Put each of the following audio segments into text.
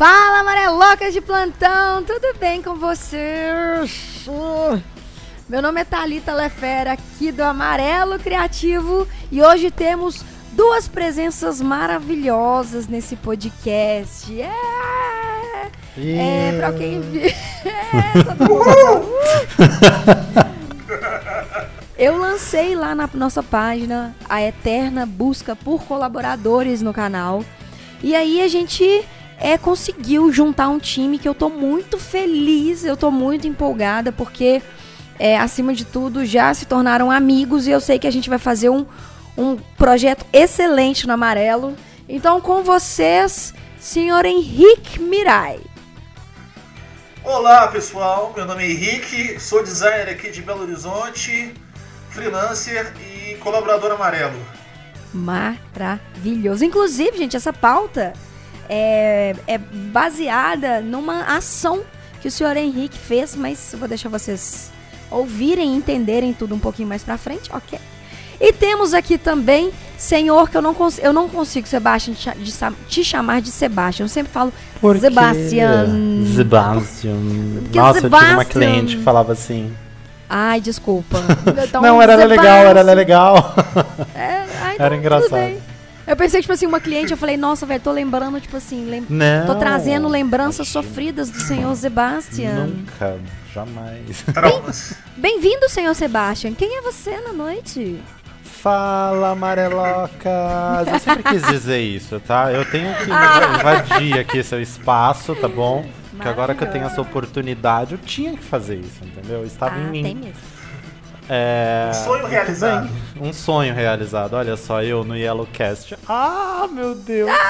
Fala, amarelocas de plantão, tudo bem com vocês? Meu nome é Thalita Lefera, aqui do Amarelo Criativo, e hoje temos duas presenças maravilhosas nesse podcast. É, é pra quem vi. É. Eu lancei lá na nossa página a eterna busca por colaboradores no canal. E aí a gente é, conseguiu juntar um time que eu tô muito feliz, eu tô muito empolgada, porque é, acima de tudo já se tornaram amigos e eu sei que a gente vai fazer um, um projeto excelente no amarelo. Então, com vocês, senhor Henrique Mirai. Olá pessoal, meu nome é Henrique, sou designer aqui de Belo Horizonte, freelancer e colaborador amarelo. Maravilhoso. Inclusive, gente, essa pauta é, é baseada numa ação que o senhor Henrique fez, mas eu vou deixar vocês ouvirem e entenderem tudo um pouquinho mais pra frente, ok? E temos aqui também, senhor, que eu não, cons eu não consigo, Sebastião, de, te chamar de Sebastião. Eu sempre falo Por quê? Sebastian. Sebastian. Porque Nossa, eu tinha uma Sebastian- cliente que falava assim. Ai, desculpa. Então, não, era Sebastian. legal, era legal. É, ai, então, Era engraçado. Bem. Eu pensei, tipo assim, uma cliente, eu falei, nossa, velho, tô lembrando, tipo assim, lem Não. tô trazendo lembranças sofridas do senhor Sebastian. Nunca, jamais. Bem-vindo, senhor Sebastian. Quem é você na noite? Fala, amarelocas. Eu sempre quis dizer isso, tá? Eu tenho que Ah. invadir aqui seu espaço, tá bom? Porque agora que eu tenho essa oportunidade, eu tinha que fazer isso, entendeu? Estava em ah, mim. tem mesmo. É... Um sonho realizado. bem. Um sonho realizado. Olha só, eu no Yellowcast. Ah, meu Deus!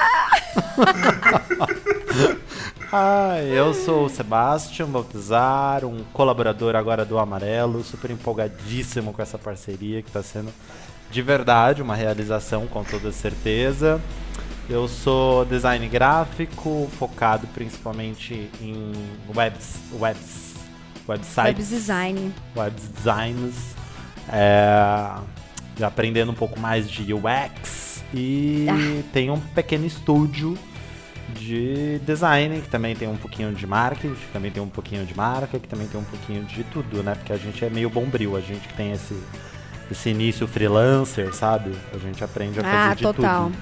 Ai, eu sou o Sebastian Baltazar, um colaborador agora do Amarelo, super empolgadíssimo com essa parceria que está sendo de verdade uma realização com toda certeza. Eu sou design gráfico, focado principalmente em webs, webs, websites Web design. web designs, é, aprendendo um pouco mais de UX e Ah. tem um pequeno estúdio de design que também tem um pouquinho de marketing, que também tem um pouquinho de marca, que também tem um pouquinho de tudo, né? Porque a gente é meio bombril, a gente que tem esse esse início freelancer, sabe? A gente aprende a fazer Ah, de total. tudo.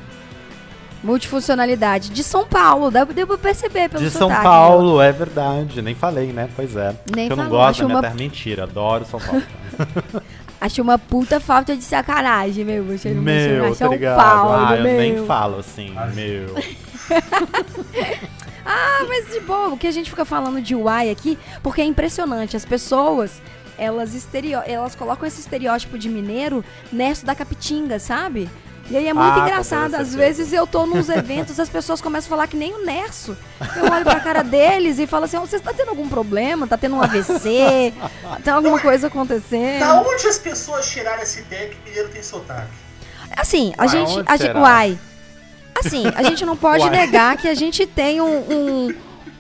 Multifuncionalidade. De São Paulo, deu, deu pra perceber pelo De São sotaque, Paulo, é verdade. Nem falei, né? Pois é. Nem Porque eu não gosto da minha uma- terra. Mentira, adoro São Paulo. Acho uma puta falta de sacanagem, meu. Você não Meu, tá São ligado? Paulo, ah, eu meu. nem falo assim, meu. Ah, mas de boa, o que a gente fica falando de UI aqui, porque é impressionante. As pessoas, elas, estereo... elas colocam esse estereótipo de mineiro nessa da capitinga, sabe? E aí é muito Ah, engraçado. Às vezes eu tô nos eventos, as pessoas começam a falar que nem o Nerso. Eu olho pra cara deles e falo assim: "Ó, você tá tendo algum problema? Tá tendo um AVC? Tem alguma coisa acontecendo? Da onde as pessoas tiraram essa ideia que mineiro tem sotaque? Assim, a Uai, gente. A gente uai. Assim, a gente não pode Uai. negar que a gente tem um, um-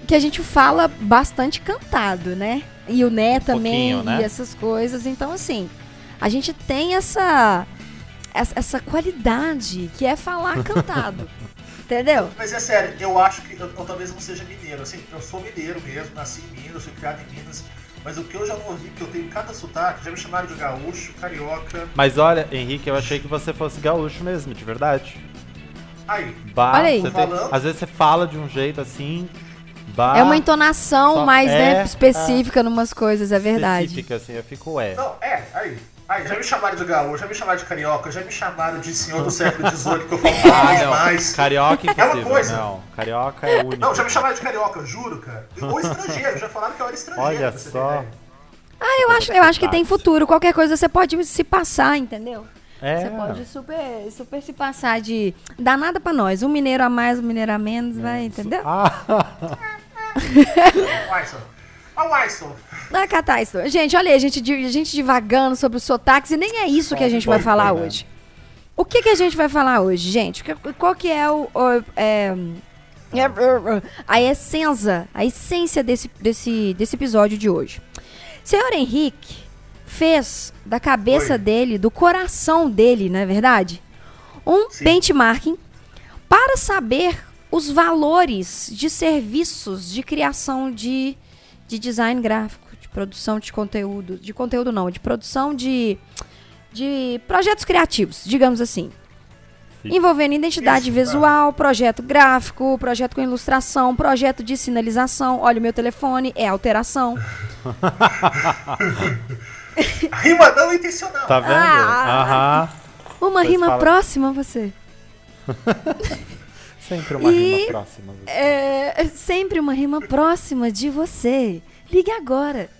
que a gente fala bastante cantado, né? E o Né também, pouquinho, né? e essas coisas. Então, assim, a gente tem essa, essa, essa qualidade que é falar cantado. Entendeu? Mas é sério, eu acho que eu, eu talvez não seja mineiro. Assim, eu sou mineiro mesmo, nasci em Minas, fui criado em Minas. Mas o que eu já ouvi, que eu tenho cada sotaque, já me chamaram de gaúcho, carioca. Mas olha, Henrique, eu achei que você fosse gaúcho mesmo, de verdade. Aí, Bah, Olha aí. você tem- Falando. às vezes você fala de um jeito assim. Bah, é uma entonação mais, né, é, específica numas coisas, é verdade. específica, assim, eu fico, ué. não, é, aí. Aí, já me chamaram de gaúcho, já me chamaram de carioca, já me chamaram de senhor do século XVIII, que eu falo Ah, mais, não. mais. Carioca É uma coisa. não. Carioca é único. Não, já me chamaram de carioca, juro, cara. Ou estrangeiro, já falaram que eu era estrangeiro. Olha só. Ah, eu acho, eu acho que tem futuro. Qualquer coisa você pode se passar, entendeu? É. Você pode super, super se passar de. Dá nada pra nós. Um mineiro a mais, um mineiro a menos, vai, entendeu? Ah, O catar isso. Gente, olha aí, a gente, a gente divagando sobre os sotaques e nem é isso que a gente vai falar hoje. O que, que a gente vai falar hoje, gente? Qual que é o. o- é, é, a essência, a essência desse, desse, desse episódio de hoje. Senhor Henrique fez da cabeça Oi. dele, do coração dele, não é verdade? Um Sim. benchmarking para saber os valores de serviços de criação de, de design gráfico, de produção de conteúdo, de conteúdo não, de produção de, de projetos criativos, digamos assim. Sim. Envolvendo identidade Isso, visual, projeto gráfico, projeto com ilustração, projeto de sinalização. Olha o meu telefone, é alteração. Rima não intencional. Tá vendo? Ah. Aham. Uma Pois rima fala. próxima a você. Sempre uma E- rima próxima. É sempre uma rima próxima de você. Ligue agora.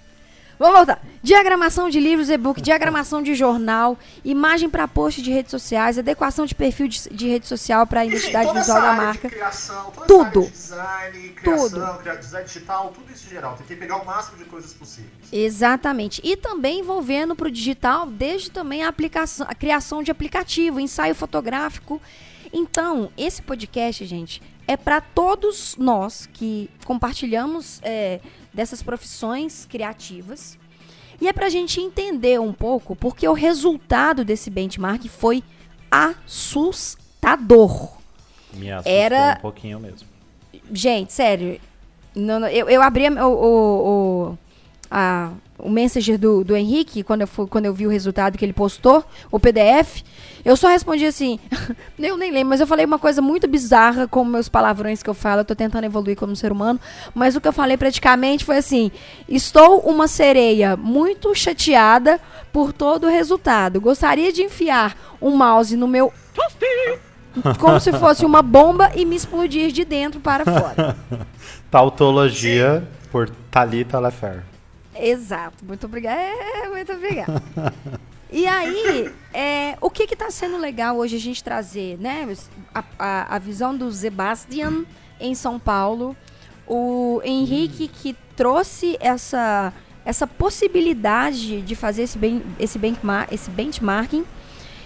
Vamos voltar. Diagramação de livros, e-book, diagramação de jornal, imagem para post de redes sociais, adequação de perfil de, de rede social para a Enfim, identidade toda visual essa da área marca. De criação, toda Tudo. essa área de design, criação, cria- design digital, tudo isso em geral. Tentei pegar o máximo de coisas possíveis. Exatamente. E também envolvendo para o digital, desde também a aplicação, a criação de aplicativo, ensaio fotográfico. Então, esse podcast, gente, é para todos nós que compartilhamos é, dessas profissões criativas. E é para a gente entender um pouco, porque o resultado desse benchmark foi assustador. Me assustou Era- um pouquinho mesmo. Gente, sério. não- não, eu, eu abri o, o, o, a- o Messenger do, do Henrique, quando eu, fui, quando eu vi o resultado que ele postou, o PDF. Eu só respondi assim. eu nem lembro, mas eu falei uma coisa muito bizarra com meus palavrões que eu falo. Eu tô tentando evoluir como ser humano. Mas o que eu falei praticamente foi assim: Estou uma sereia muito chateada por todo o resultado. Gostaria de enfiar um mouse no meu como se fosse uma bomba e me explodir de dentro para fora. Tautologia por Thalita Lefer. Exato. Muito obrigada. É, muito obrigada. E aí, é, o que está sendo legal hoje a gente trazer, né? A, a- a visão do Sebastian em São Paulo, o Henrique que trouxe essa, essa possibilidade de fazer esse, ben, esse, benchmark, esse benchmarking.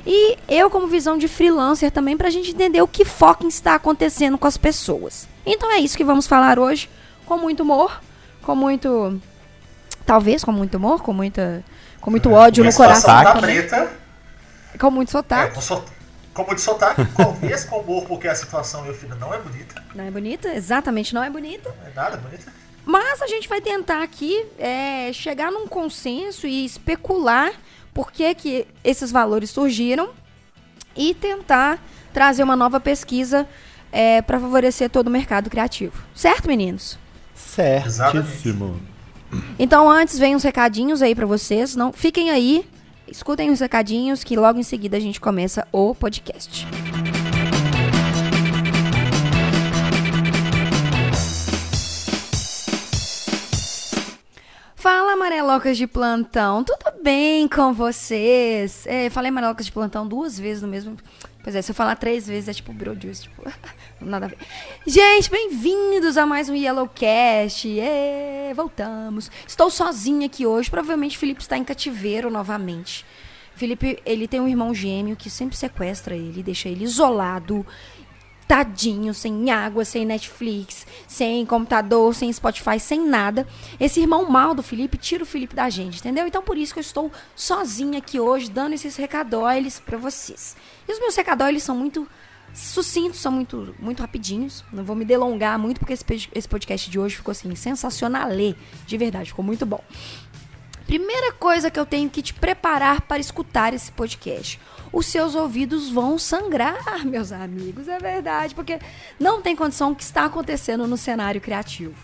E eu, como visão de freelancer também, para a gente entender o que fucking está acontecendo com as pessoas. Então é isso que vamos falar hoje, com muito humor, com muito. Talvez com muito humor, com, muita, com muito ódio no Uma situação coração. da preta. Com muito É, sotaque. com so- como de sotaque, talvez com humor, porque a situação, meu filho, não é bonita. Não é bonita? Exatamente, não é bonita. Não é nada bonita. Mas a gente vai tentar aqui é, chegar num consenso e especular por que, que esses valores surgiram e tentar trazer uma nova pesquisa para favorecer todo o mercado criativo. Certo, meninos? Certíssimo. Então, antes, vem uns recadinhos aí para vocês. Não, fiquem aí, escutem os recadinhos que logo em seguida a gente começa o podcast. Fala, amarelocas de plantão, tudo bem com vocês? É, falei amarelocas de plantão duas vezes no mesmo. Pois é, se eu falar três vezes é tipo Beetlejuice, tipo, nada a ver. Gente, bem-vindos a mais um Yellowcast. Ê, voltamos. Estou sozinha aqui hoje, provavelmente Felipe está em cativeiro novamente. Felipe, ele tem um irmão gêmeo que sempre sequestra ele, deixa ele isolado, tadinho, sem água, sem Netflix, sem computador, sem Spotify, sem nada. Esse irmão mal do Felipe tira o Felipe da gente, entendeu? Então por isso que eu estou sozinha aqui hoje, dando esses recadóiles pra vocês. E os meus recadóiles são muito sucintos, são muito, muito rapidinhos. Não vou me delongar muito, porque esse, esse podcast de hoje ficou assim, sensacional. De verdade, ficou muito bom. Primeira coisa que eu tenho que te preparar para escutar esse podcast. Os seus ouvidos vão sangrar, meus amigos, é verdade, porque não tem condição o que está acontecendo no cenário criativo.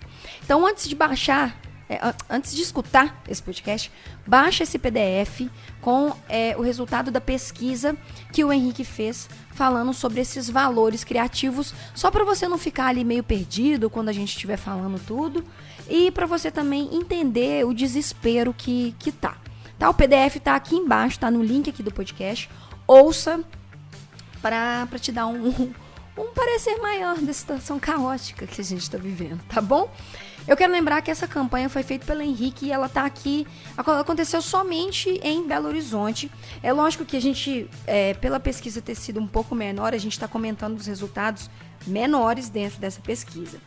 Então, antes de baixar, é, an- antes de escutar esse podcast, baixa esse PDF com é, o resultado da pesquisa que o Henrique fez falando sobre esses valores criativos, só para você não ficar ali meio perdido quando a gente estiver falando tudo e para você também entender o desespero que, que tá. Tá? O PDF tá aqui embaixo, tá no link aqui do podcast. Ouça para te dar um, um parecer maior da situação caótica que a gente está vivendo, tá bom? Eu quero lembrar que essa campanha foi feita pelo Henrique e ela tá aqui. Aconteceu somente em Belo Horizonte. É lógico que a gente, é, pela pesquisa ter sido um pouco menor, a gente está comentando os resultados menores dentro dessa pesquisa.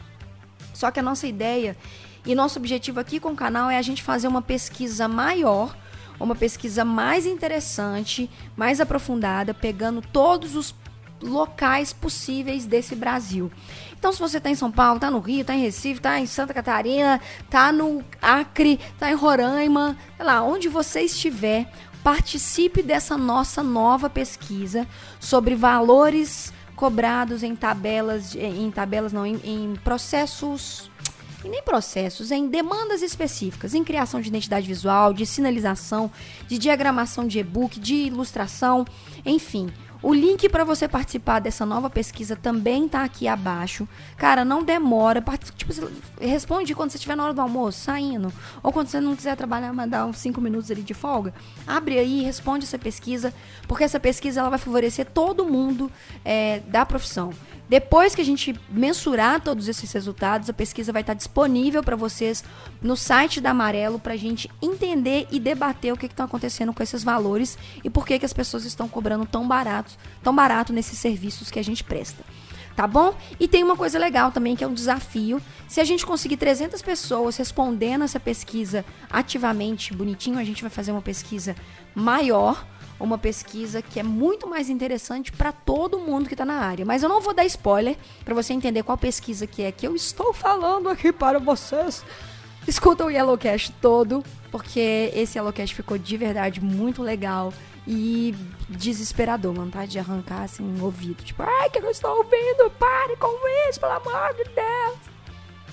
Só que a nossa ideia e nosso objetivo aqui com o canal é a gente fazer uma pesquisa maior, uma pesquisa mais interessante, mais aprofundada, pegando todos os locais possíveis desse Brasil. Então, se você está em São Paulo, está no Rio, está em Recife, está em Santa Catarina, está no Acre, está em Roraima, sei lá, onde você estiver, participe dessa nossa nova pesquisa sobre valores cobrados em tabelas, em tabelas não, em, em processos e nem processos, em demandas específicas, em criação de identidade visual, de sinalização, de diagramação de e-book, de ilustração, enfim. O link para você participar dessa nova pesquisa também tá aqui abaixo. Cara, não demora. Tipo, responde quando você estiver na hora do almoço, saindo. Ou quando você não quiser trabalhar, mandar uns 5 minutos ali de folga. Abre aí, responde essa pesquisa, porque essa pesquisa ela vai favorecer todo mundo é, da profissão. Depois que a gente mensurar todos esses resultados, a pesquisa vai estar disponível para vocês no site da Amarelo para a gente entender e debater o que está acontecendo com esses valores e por que, que as pessoas estão cobrando tão barato, tão barato nesses serviços que a gente presta. Tá bom? E tem uma coisa legal também que é um desafio. Se a gente conseguir 300 pessoas respondendo essa pesquisa ativamente, bonitinho, a gente vai fazer uma pesquisa maior uma pesquisa que é muito mais interessante para todo mundo que está na área. Mas eu não vou dar spoiler para você entender qual pesquisa que é que eu estou falando aqui para vocês. Escuta o Yellowcast todo, porque esse Yellowcast ficou de verdade muito legal e desesperador, vontade de arrancar assim um ouvido. Tipo, ai, que eu estou ouvindo? Pare com isso, pelo amor de Deus.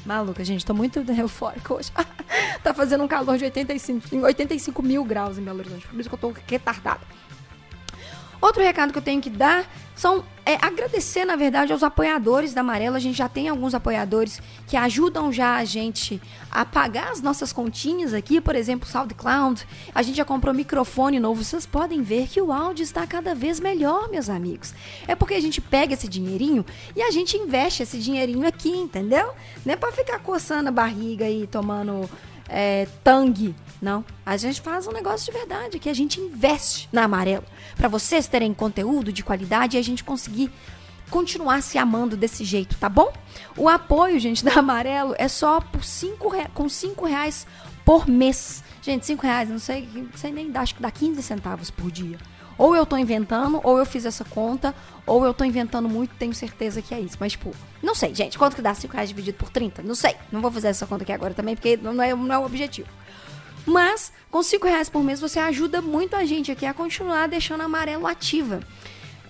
Maluca, gente, tô muito eufórica hoje. tá fazendo um calor de 85, 85 mil graus em Belo Horizonte. Por isso que eu tô retardada. Outro recado que eu tenho que dar são é, agradecer, na verdade, aos apoiadores da Amarela. A gente já tem alguns apoiadores que ajudam já a gente a pagar as nossas continhas aqui, por exemplo, SoundCloud. A gente já comprou microfone novo. Vocês podem ver que o áudio está cada vez melhor, meus amigos. É porque a gente pega esse dinheirinho e a gente investe esse dinheirinho aqui, entendeu? Não é pra ficar coçando a barriga e tomando é, tangue não. A gente faz um negócio de verdade, que a gente investe na Amarelo. para vocês terem conteúdo de qualidade e a gente conseguir continuar se amando desse jeito, tá bom? O apoio, gente, da Amarelo é só por cinco com 5 reais por mês. Gente, 5 reais, não sei, não sei nem, acho que dá 15 centavos por dia. Ou eu tô inventando, ou eu fiz essa conta, ou eu tô inventando muito, tenho certeza que é isso. Mas, tipo, não sei, gente, quanto que dá 5 reais dividido por 30? Não sei. Não vou fazer essa conta aqui agora também, porque não é, não é o objetivo. Mas com cinco reais por mês você ajuda muito a gente aqui a continuar deixando a amarelo ativa.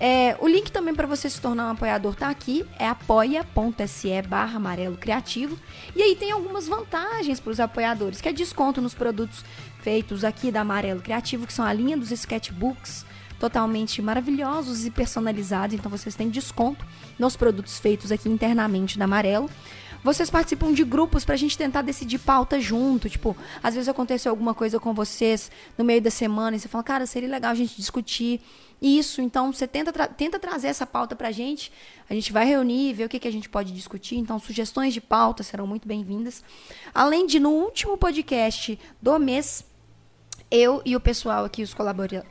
É, o link também para você se tornar um apoiador tá aqui, é apoia.se barra amarelo criativo. E aí tem algumas vantagens para os apoiadores, que é desconto nos produtos feitos aqui da Amarelo Criativo, que são a linha dos sketchbooks, totalmente maravilhosos e personalizados. Então vocês têm desconto nos produtos feitos aqui internamente da Amarelo. Vocês participam de grupos pra gente tentar decidir pauta junto. Tipo, às vezes aconteceu alguma coisa com vocês no meio da semana e você fala, cara, seria legal a gente discutir isso. Então, você tenta, tra tenta trazer essa pauta pra gente. A gente vai reunir, ver o que, que a gente pode discutir. Então, sugestões de pauta serão muito bem-vindas. Além de, no último podcast do mês, eu e o pessoal aqui, os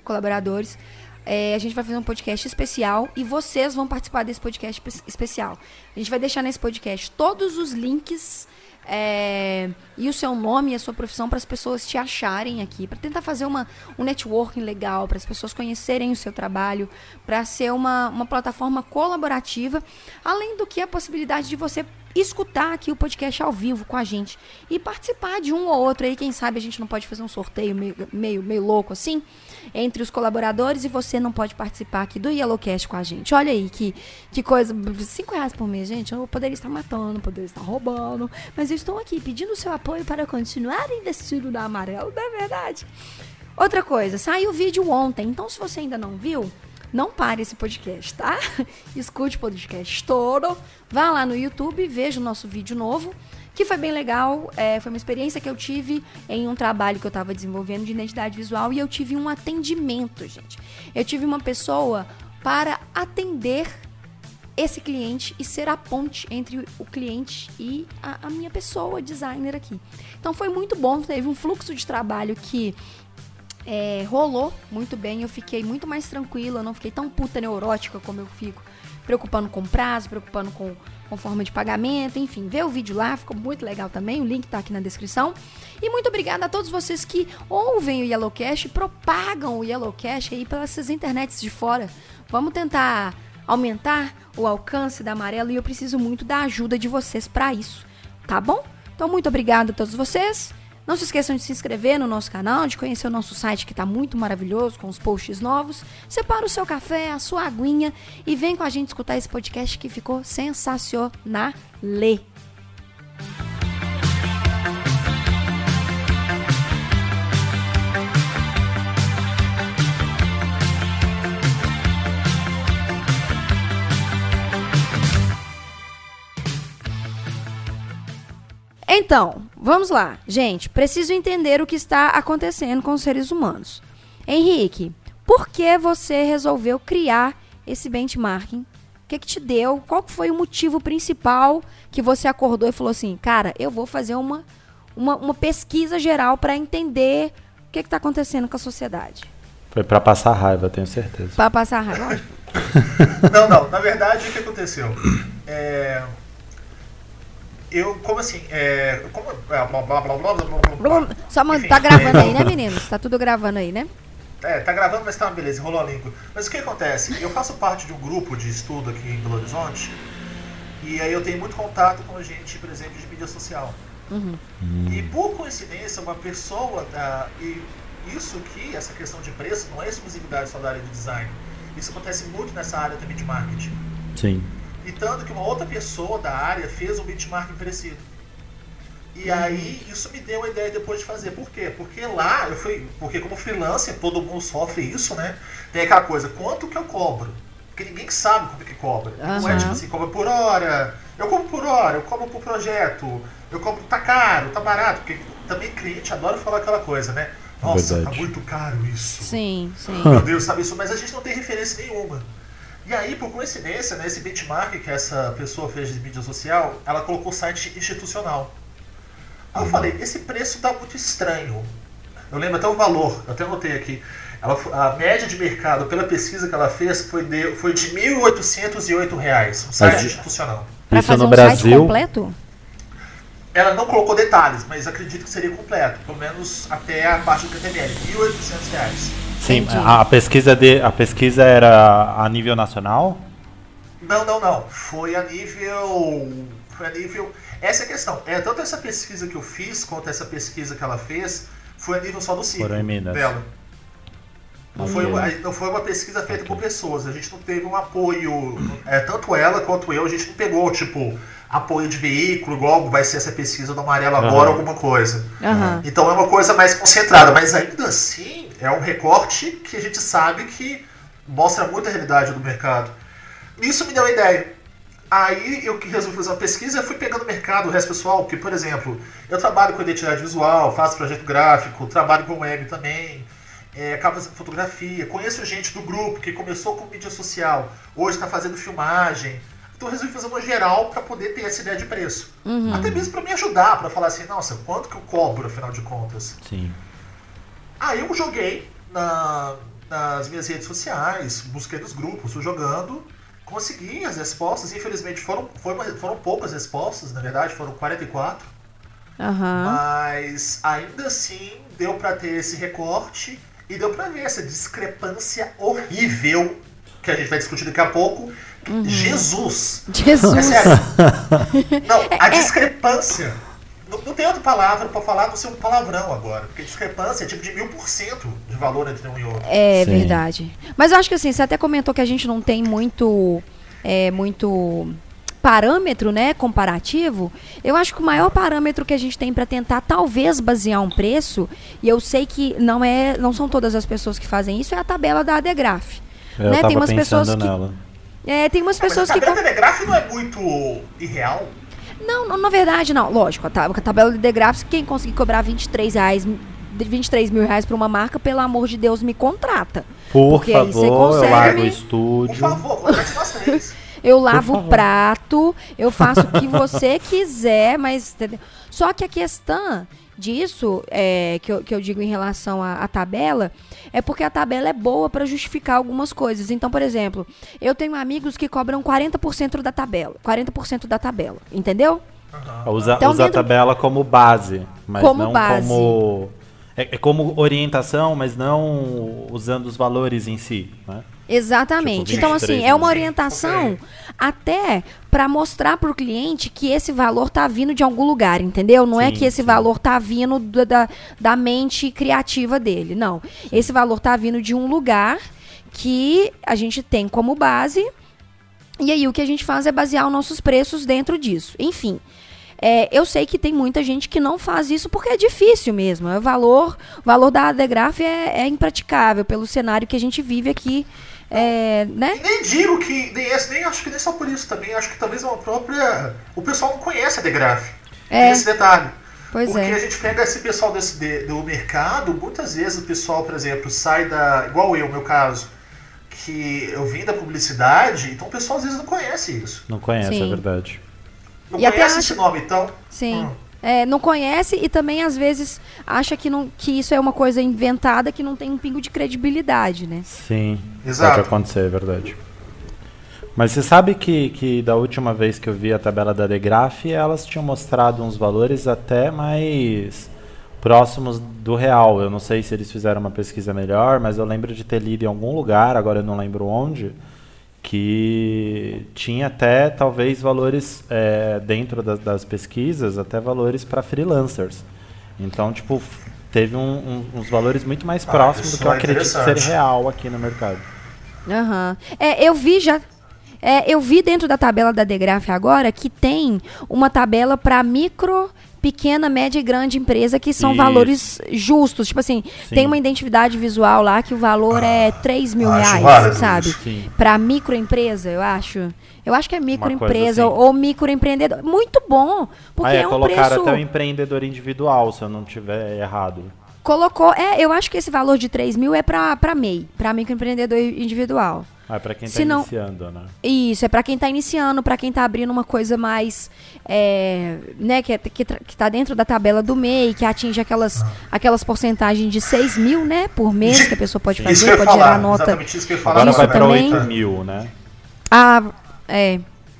colaboradores, é, a gente vai fazer um podcast especial e vocês vão participar desse podcast especial. A gente vai deixar nesse podcast todos os links é, e o seu nome e a sua profissão para as pessoas te acharem aqui, para tentar fazer uma, um networking legal, para as pessoas conhecerem o seu trabalho, para ser uma, uma plataforma colaborativa, além do que a possibilidade de você escutar aqui o podcast ao vivo com a gente e participar de um ou outro aí, quem sabe a gente não pode fazer um sorteio meio, meio, meio louco assim entre os colaboradores e você não pode participar aqui do Yellowcast com a gente. Olha aí que, que coisa. Cinco reais por mês, gente. Eu poderia estar matando, poderia estar roubando. Mas eu estou aqui pedindo seu apoio para continuar investindo na amarelo, não é verdade? Outra coisa, saiu o vídeo ontem. Então, se você ainda não viu, não pare esse podcast, tá? Escute o podcast todo. Vá lá no YouTube veja o nosso vídeo novo que foi bem legal. É, foi uma experiência que eu tive em um trabalho que eu estava desenvolvendo de identidade visual e eu tive um atendimento, gente. Eu tive uma pessoa para atender esse cliente e ser a ponte entre o cliente e a, a minha pessoa, designer aqui. Então foi muito bom, teve um fluxo de trabalho que é, rolou muito bem, eu fiquei muito mais tranquila, não fiquei tão puta neurótica como eu fico, preocupando com prazo, preocupando com com forma de pagamento, enfim, vê o vídeo lá, ficou muito legal também, o link tá aqui na descrição. E muito obrigada a todos vocês que ouvem o Yellowcast, propagam o Yellowcast aí pelas internets de fora. Vamos tentar aumentar o alcance da Amarelo e eu preciso muito da ajuda de vocês para isso, tá bom? Então, muito obrigada a todos vocês. Não se esqueçam de se inscrever no nosso canal, de conhecer o nosso site que está muito maravilhoso, com os posts novos. Separa o seu café, a sua aguinha e vem com a gente escutar esse podcast que ficou sensacional. Então, vamos lá. Gente, preciso entender o que está acontecendo com os seres humanos. Henrique, por que você resolveu criar esse benchmarking? O que, que te deu? Qual foi o motivo principal que você acordou e falou assim, cara, eu vou fazer uma, uma, uma pesquisa geral para entender o que está acontecendo com a sociedade? Foi para passar raiva, tenho certeza. Para passar raiva, não, não. Na verdade, o que aconteceu? É, eu, como assim, é, como, é, blá, blá, blá, blá, blá, blá, Só Enfim, tá gravando aí, né, meninos? Tá tudo gravando aí, né? É, tá gravando, mas tá beleza, enrolou a língua. Mas o que acontece? Eu faço parte de um grupo de estudo aqui em Belo Horizonte e aí eu tenho muito contato com gente, por exemplo, de mídia social. Uhum. E por coincidência, uma pessoa da. E isso aqui, essa questão de preço, não é exclusividade só da área de design. Isso acontece muito nessa área também de marketing. Sim. E tanto que uma outra pessoa da área fez um benchmark parecido. E aí isso me deu uma ideia depois de fazer. Por quê? Porque lá eu fui. Porque como freelancer, todo mundo sofre isso, né? Tem aquela coisa, quanto que eu cobro? Porque ninguém sabe quanto que cobra. Uhum. Não é tipo assim, cobra por hora, eu cobro por hora, eu cobro por projeto, eu cobro, tá caro, tá barato, porque também cliente adora falar aquela coisa, né? Nossa, tá Verdade. tá muito caro isso. Sim, sim. Meu Deus, sabe isso, mas a gente não tem referência nenhuma. E aí, por coincidência, nesse né, benchmark que essa pessoa fez de mídia social, ela colocou site institucional. Aí eu uhum. falei, esse preço tá muito estranho. Eu lembro até o valor, eu até anotei aqui. Ela, a média de mercado pela pesquisa que ela fez foi de, foi de R$ 1.808, um site mas, institucional. Para fazer no um Brasil, site completo? Ela não colocou detalhes, mas acredito que seria completo, pelo menos até a parte do KTML, R$ 1.800. Sim, a pesquisa, de, a pesquisa era a nível nacional? Não, não, não. Foi a nível. Foi a nível. Essa é a questão. É, tanto essa pesquisa que eu fiz quanto essa pesquisa que ela fez foi a nível só do ciclo Foram em Minas. dela. Não foi, uma, não foi uma pesquisa feita okay. por pessoas. A gente não teve um apoio. É, tanto ela quanto eu, a gente não pegou, tipo, apoio de veículo, igual vai ser essa pesquisa do amarelo agora, uhum. alguma coisa. Uhum. Então é uma coisa mais concentrada. Mas ainda assim, é um recorte que a gente sabe que mostra muito a realidade do mercado. Isso me deu uma ideia. Aí eu que resolvi fazer uma pesquisa, e fui pegando o mercado, o resto pessoal, que, por exemplo, eu trabalho com identidade visual, faço projeto gráfico, trabalho com web também, é, acabo fazendo fotografia, conheço gente do grupo que começou com mídia social, hoje está fazendo filmagem. Então eu resolvi fazer uma geral para poder ter essa ideia de preço. Uhum. Até mesmo para me ajudar, para falar assim, nossa, quanto que eu cobro, afinal de contas? Sim. Aí eu joguei na, nas minhas redes sociais, busquei nos grupos, fui jogando, consegui as respostas. Infelizmente foram, foram, foram poucas respostas, na verdade, foram 44. Uhum. Mas ainda assim deu para ter esse recorte e deu para ver essa discrepância horrível que a gente vai discutir daqui a pouco. Uhum. Jesus! Jesus! É sério. Não, a é, é discrepância. Não, não, tem outra palavra para falar não ser um palavrão agora. Porque discrepância é tipo de mil por cento de valor entre um e outro. É Sim. verdade. Mas eu acho que assim, você até comentou que a gente não tem muito. É, muito parâmetro, né, comparativo, eu acho que o maior parâmetro que a gente tem para tentar talvez basear um preço, e eu sei que não é, não são todas as pessoas que fazem isso, é a tabela da Adegraf. Eu né? tem umas pessoas que nela. É, tem umas pessoas é, mas a tabela que da Adegraf não é muito irreal. Não, não, na verdade, não. Lógico, a, tab a tabela de gráficos, quem conseguir cobrar 23 reais, 23 mil reais pra uma marca, pelo amor de Deus, me contrata. Por Porque favor, aí você consegue eu largo o estúdio. Por favor, três. Eu lavo o prato, eu faço o que você quiser, mas. Entendeu? Só que a questão disso, é, que, eu, que eu digo em relação à, tabela, é porque a tabela é boa para justificar algumas coisas. Então, por exemplo, eu tenho amigos que cobram 40% da tabela. 40% da tabela, entendeu? Uhum. Usa, então, usa dentro... a tabela como base, mas como não base. como É, é como orientação, mas não usando os valores em si, né? Exatamente. Tipo, então, assim, 23 é uma mil. orientação Ok. até para mostrar para o cliente que esse valor tá vindo de algum lugar, entendeu? Não é Sim, que esse sim. valor tá vindo da, da, da mente criativa dele. Não. Esse valor tá vindo de um lugar que a gente tem como base. E aí o que a gente faz é basear os nossos preços dentro disso. Enfim. É, eu sei que tem muita gente que não faz isso porque é difícil mesmo. É o valor, o valor da Adegraf é, é impraticável pelo cenário que a gente vive aqui, é, né? E nem digo que nem, nem acho que nem só por isso também, acho que talvez é uma própria. O pessoal não conhece a Degraf. É. Tem esse detalhe. Pois Porque é. a gente pega esse pessoal desse, de- do mercado, muitas vezes o pessoal, por exemplo, sai da. igual eu, meu caso, que eu vim da publicidade, então o pessoal às vezes não conhece isso. Não conhece, Sim. é verdade. Não E até conhece acha- esse nome, então. Sim. Hum. É, não conhece e também às vezes acha que, não, que isso é uma coisa inventada que não tem um pingo de credibilidade, né? Sim, Exato. pode acontecer, é verdade. Mas você sabe que, que da última vez que eu vi a tabela da Degraf, elas tinham mostrado uns valores até mais próximos do real. Eu não sei se eles fizeram uma pesquisa melhor, mas eu lembro de ter lido em algum lugar, agora eu não lembro onde, que tinha até talvez valores é, dentro das, das pesquisas, até valores para freelancers. Então, tipo, teve um- um- uns valores muito mais Ah, próximos do que eu é acredito ser real aqui no mercado. Aham. É, eu vi já. é, eu vi dentro da tabela da Degraf agora que tem uma tabela para micro, pequena, média e grande empresa que são Isso. valores justos. Tipo assim, Sim. tem uma identidade visual lá que o valor é 3 mil reais, válido sabe? Para microempresa, eu acho. Eu acho que é microempresa assim. ou microempreendedor. Muito bom, porque ah, é, é um preço. até o empreendedor individual, se eu não tiver errado. Colocou. É, eu acho que esse valor de 3 mil é para para MEI, para microempreendedor individual. Ah, é pra quem tá Se não- iniciando, né? Isso, é para quem tá iniciando, para quem tá abrindo uma coisa mais, é, né, que, é- que, que tá dentro da tabela do MEI, que atinge aquelas, aquelas porcentagens de 6 mil, né, por mês que a pessoa pode fazer, pode falar, gerar nota. Exatamente isso que eu ia falar. Agora Isso vai pra também. 8 mil, né? Ah, é.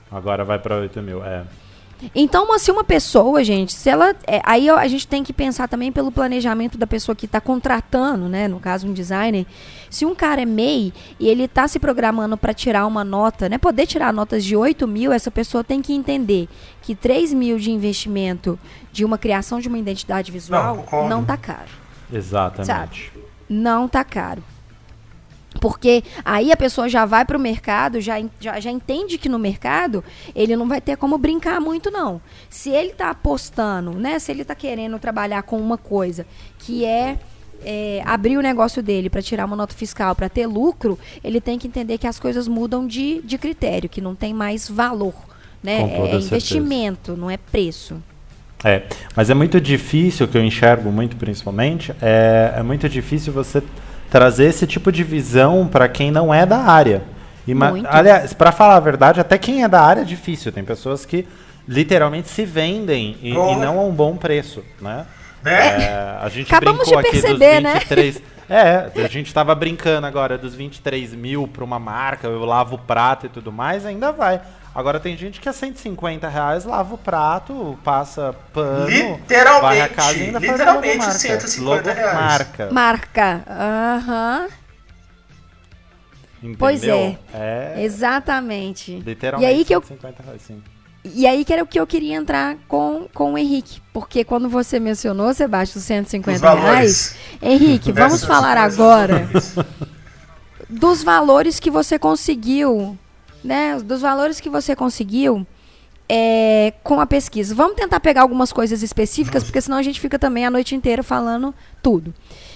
Agora vai pra 8 mil, é. Então, uma- se uma pessoa, gente, se ela. é, aí a gente tem que pensar também pelo planejamento da pessoa que está contratando, né? No caso, um designer. Se um cara é MEI e ele está se programando para tirar uma nota, né? Poder tirar notas de 8 mil, essa pessoa tem que entender que 3 mil de investimento de uma criação de uma identidade visual Não, não tá caro. Exatamente. Não tá caro. Porque aí a pessoa já vai para o mercado, já, já, já entende que no mercado ele não vai ter como brincar muito, não. Se ele está apostando, né? Se ele está querendo trabalhar com uma coisa que é, é, abrir o negócio dele para tirar uma nota fiscal, para ter lucro, ele tem que entender que as coisas mudam de, de critério, que não tem mais valor. Né? É certeza. investimento, não é preço. É, mas é muito difícil, que eu enxergo muito principalmente, é, é muito difícil você trazer esse tipo de visão para quem não é da área. E, aliás, para falar a verdade, até quem é da área é difícil. Tem pessoas que literalmente se vendem e, e não a um bom preço, né? Né? É, a gente Acabamos brincou de aqui perceber, dos né? 23. É, a gente tava brincando agora dos 23 mil para uma marca, eu lavo o prato e tudo mais, ainda vai. Agora tem gente que é 150 reais, lava o prato, passa pano, Literalmente, vai a casa e ainda faz a literalmente logomarca. 150 reais. Logomarca, Marca. Aham. entendeu? Pois é. É, Exatamente. literalmente E aí que eu 150 reais, sim. E aí que era o que eu queria entrar com, com o Henrique. Porque quando você mencionou, Sebastião, os Os 150 valores. reais. Henrique, vamos falar agora dos valores que você conseguiu, né? Dos valores que você conseguiu é, com a pesquisa. Vamos tentar pegar algumas coisas específicas, porque senão a gente fica também a noite inteira falando tudo.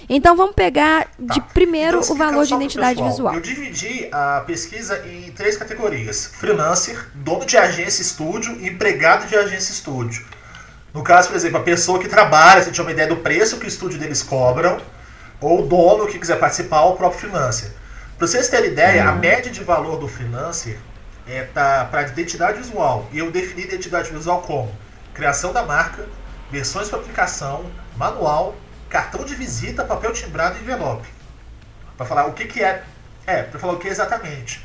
Então vamos pegar de Tá. primeiro Então, o valor de identidade pessoal, visual. Eu dividi a pesquisa em três categorias: freelancer, dono de agência estúdio e empregado de agência estúdio. No caso, por exemplo, a pessoa que trabalha, se tiver uma ideia do preço que o estúdio deles cobram, ou o dono que quiser participar, ou o próprio freelancer. Para vocês terem ideia, a média de valor do freelancer é tá, para identidade visual. E eu defini identidade visual como criação da marca, versões para aplicação, manual, cartão de visita, papel timbrado e envelope. Para falar o que, que é. É, para falar o que é exatamente.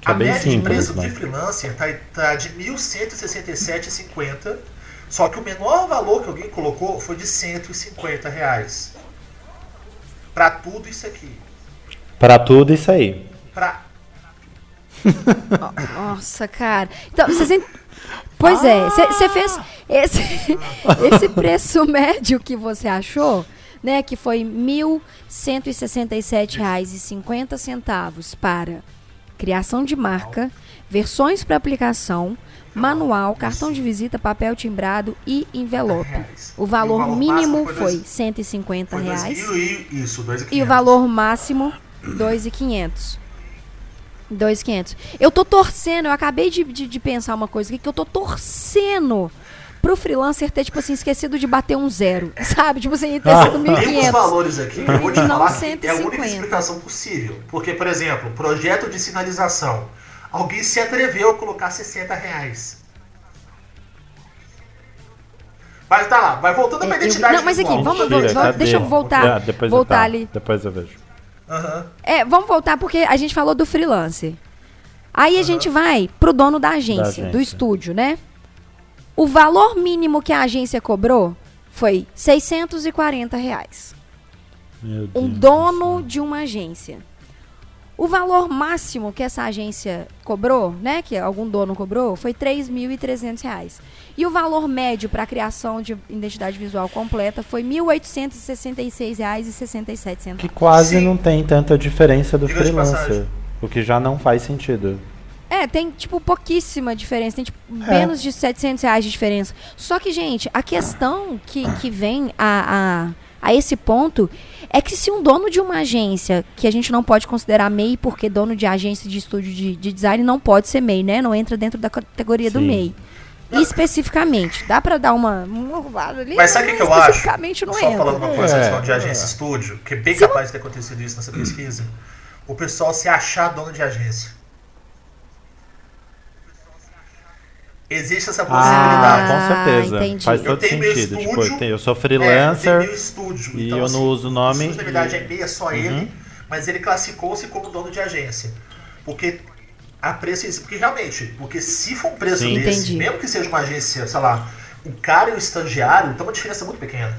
Que é a bem média de simples, preço né? de freelancer tá, tá de R$ 1.167,50. Só que o menor valor que alguém colocou foi de 150 reais. Pra tudo isso aqui. Pra tudo isso aí. Pra. Nossa, cara. Então, vocês. ent- Pois é, você fez esse, esse preço médio que você achou, né? Que foi R$ 1.167,50 para criação de marca, versões para aplicação, manual, cartão de visita, papel timbrado e envelope. O valor, o valor mínimo foi R$ dois- 150 Foi dois reais. e isso, dois E o valor máximo, 2,500. 2,500. Eu tô torcendo, eu acabei de, de, de pensar uma coisa aqui, que eu tô torcendo pro freelancer ter, tipo assim, esquecido de bater um zero, sabe? Tipo assim, ter sido Tem uns 1.500. valores aqui que eu vou te falar que é a 150. única explicação possível. Porque, por exemplo, projeto de sinalização. Alguém se atreveu a colocar 60 reais. Mas tá lá, vai voltando pra É, eu- identidade não, mas aqui, vamos- Deixa eu ver. vamos- Cadê? deixa eu voltar- Ah, depois voltar eu, tá. ali. Depois eu vejo. Aham. É, vamos voltar porque a gente falou do freelancer. Aí a gente vai pro dono da agência, Da do agência. estúdio, né? O valor mínimo que a agência cobrou foi 640 reais. Meu um Deus do dono de uma agência. O valor máximo que essa agência cobrou, né, que algum dono cobrou, foi 3.300 reais. E o valor médio para a criação de identidade visual completa foi 1.866 reais e 67 Que centavos. quase Sim. não tem tanta diferença do de freelancer. O que já não faz sentido. É, tem, tipo, pouquíssima diferença. Tem, tipo, É. menos de 700 reais de diferença. Só que, gente, a questão que, que vem a, a, a esse ponto é que se um dono de uma agência, que a gente não pode considerar MEI, porque dono de agência de estúdio de, de design não pode ser MEI, né? Não entra dentro da categoria do Sim. MEI. Especificamente. Dá pra dar uma... uma roubada ali, Mas sabe o que, que eu acho? Especificamente não Só entra. falando uma coisa, É. questão de agência e estúdio, que é bem Se capaz de ter acontecido isso nessa pesquisa. O pessoal se achar dono de agência. Existe essa Ah, possibilidade. com certeza. entendi. Faz Eu todo sentido. Tipo, estúdio, eu, tenho- eu sou É, eu freelancer. tenho meu estúdio. e então, eu não assim, uso o nome estúdio, na verdade, e- é meia só Uhum. ele, mas ele classificou-se como dono de agência. Porque a preço é isso. Porque realmente, porque se for um preço Sim. desse, Entendi. mesmo que seja uma agência, sei lá, o cara e o estagiário, então é uma diferença muito pequena.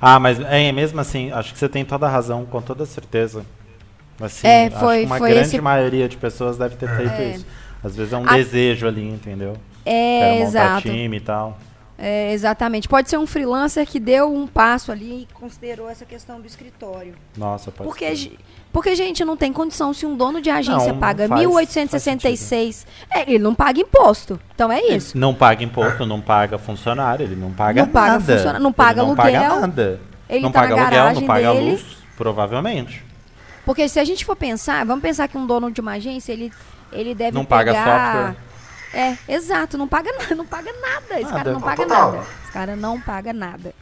Ah, mas é, mesmo assim, acho que você tem toda a razão, com toda certeza. Assim, É, acho foi- que uma foi grande esse- maioria de pessoas deve ter feito É. isso. Às vezes é um A- desejo ali, entendeu? É, Quero montar exato. time e tal. É, exatamente. Pode ser um freelancer que deu um passo ali e considerou essa questão do escritório. Nossa, pode Porque, ser. porque, gente, não tem condição. Se um dono de agência Não, paga faz- 1.866, é, ele não paga imposto. Então é isso. Não paga imposto, não paga funcionário, ele não paga Não paga nada. funciona- não Ele paga não paga aluguel, nada. Ele não tá paga na aluguel, garagem não paga dele. luz, provavelmente. Porque se a gente for pensar, vamos pensar que um dono de uma agência, ele, ele deve Não paga pegar... É, exato, não paga nada, não paga nada. Esse Nada. cara não paga Total. nada. Esse cara não paga nada.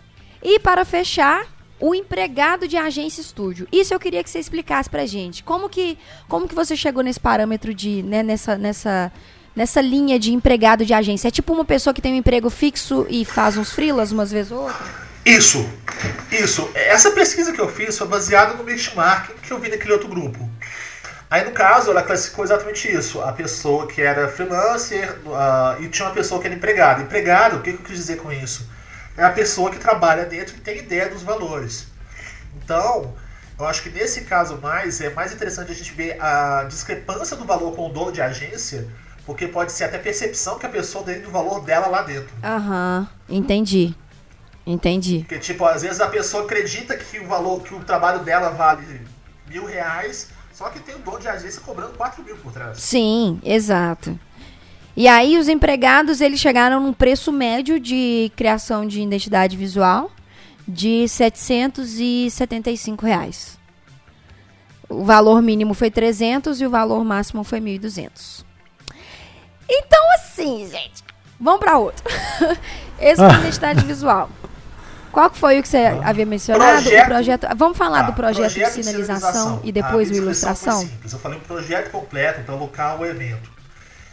E para fechar, o empregado de agência estúdio. Isso eu queria que você explicasse pra gente. Como que, como que você chegou nesse parâmetro de, né, nessa, nessa, nessa linha de empregado de agência? É tipo uma pessoa que tem um emprego fixo e faz uns frilas umas vezes ou outra? Isso, isso. Essa pesquisa que eu fiz foi baseada no benchmark que eu vi naquele outro grupo. Aí, no caso, ela classificou exatamente isso. A pessoa que era freelancer ah, e tinha uma pessoa que era empregada. Empregado, o que, que eu quis dizer com isso? É a pessoa que trabalha dentro e tem ideia dos valores. Então, eu acho que nesse caso mais, é mais interessante a gente ver a discrepância do valor com o dono de agência, porque pode ser até percepção que a pessoa tem do valor dela lá dentro. Aham, entendi. Entendi. Porque, tipo, às vezes a pessoa acredita que o valor, que o trabalho dela vale mil reais, só que tem o dono de agência cobrando 4 mil por trás. Sim, exato. E aí os empregados, eles chegaram num preço médio de criação de identidade visual de 775 reais. O valor mínimo foi 300 e o valor máximo foi 1.200. Então, assim, gente, vamos para outro. Esse foi identidade visual. Qual que foi o que você havia mencionado? Projeto- o projeto. Vamos falar Tá, do projeto, de sinalização, e depois A o ilustração? Eu falei um projeto completo para local o evento.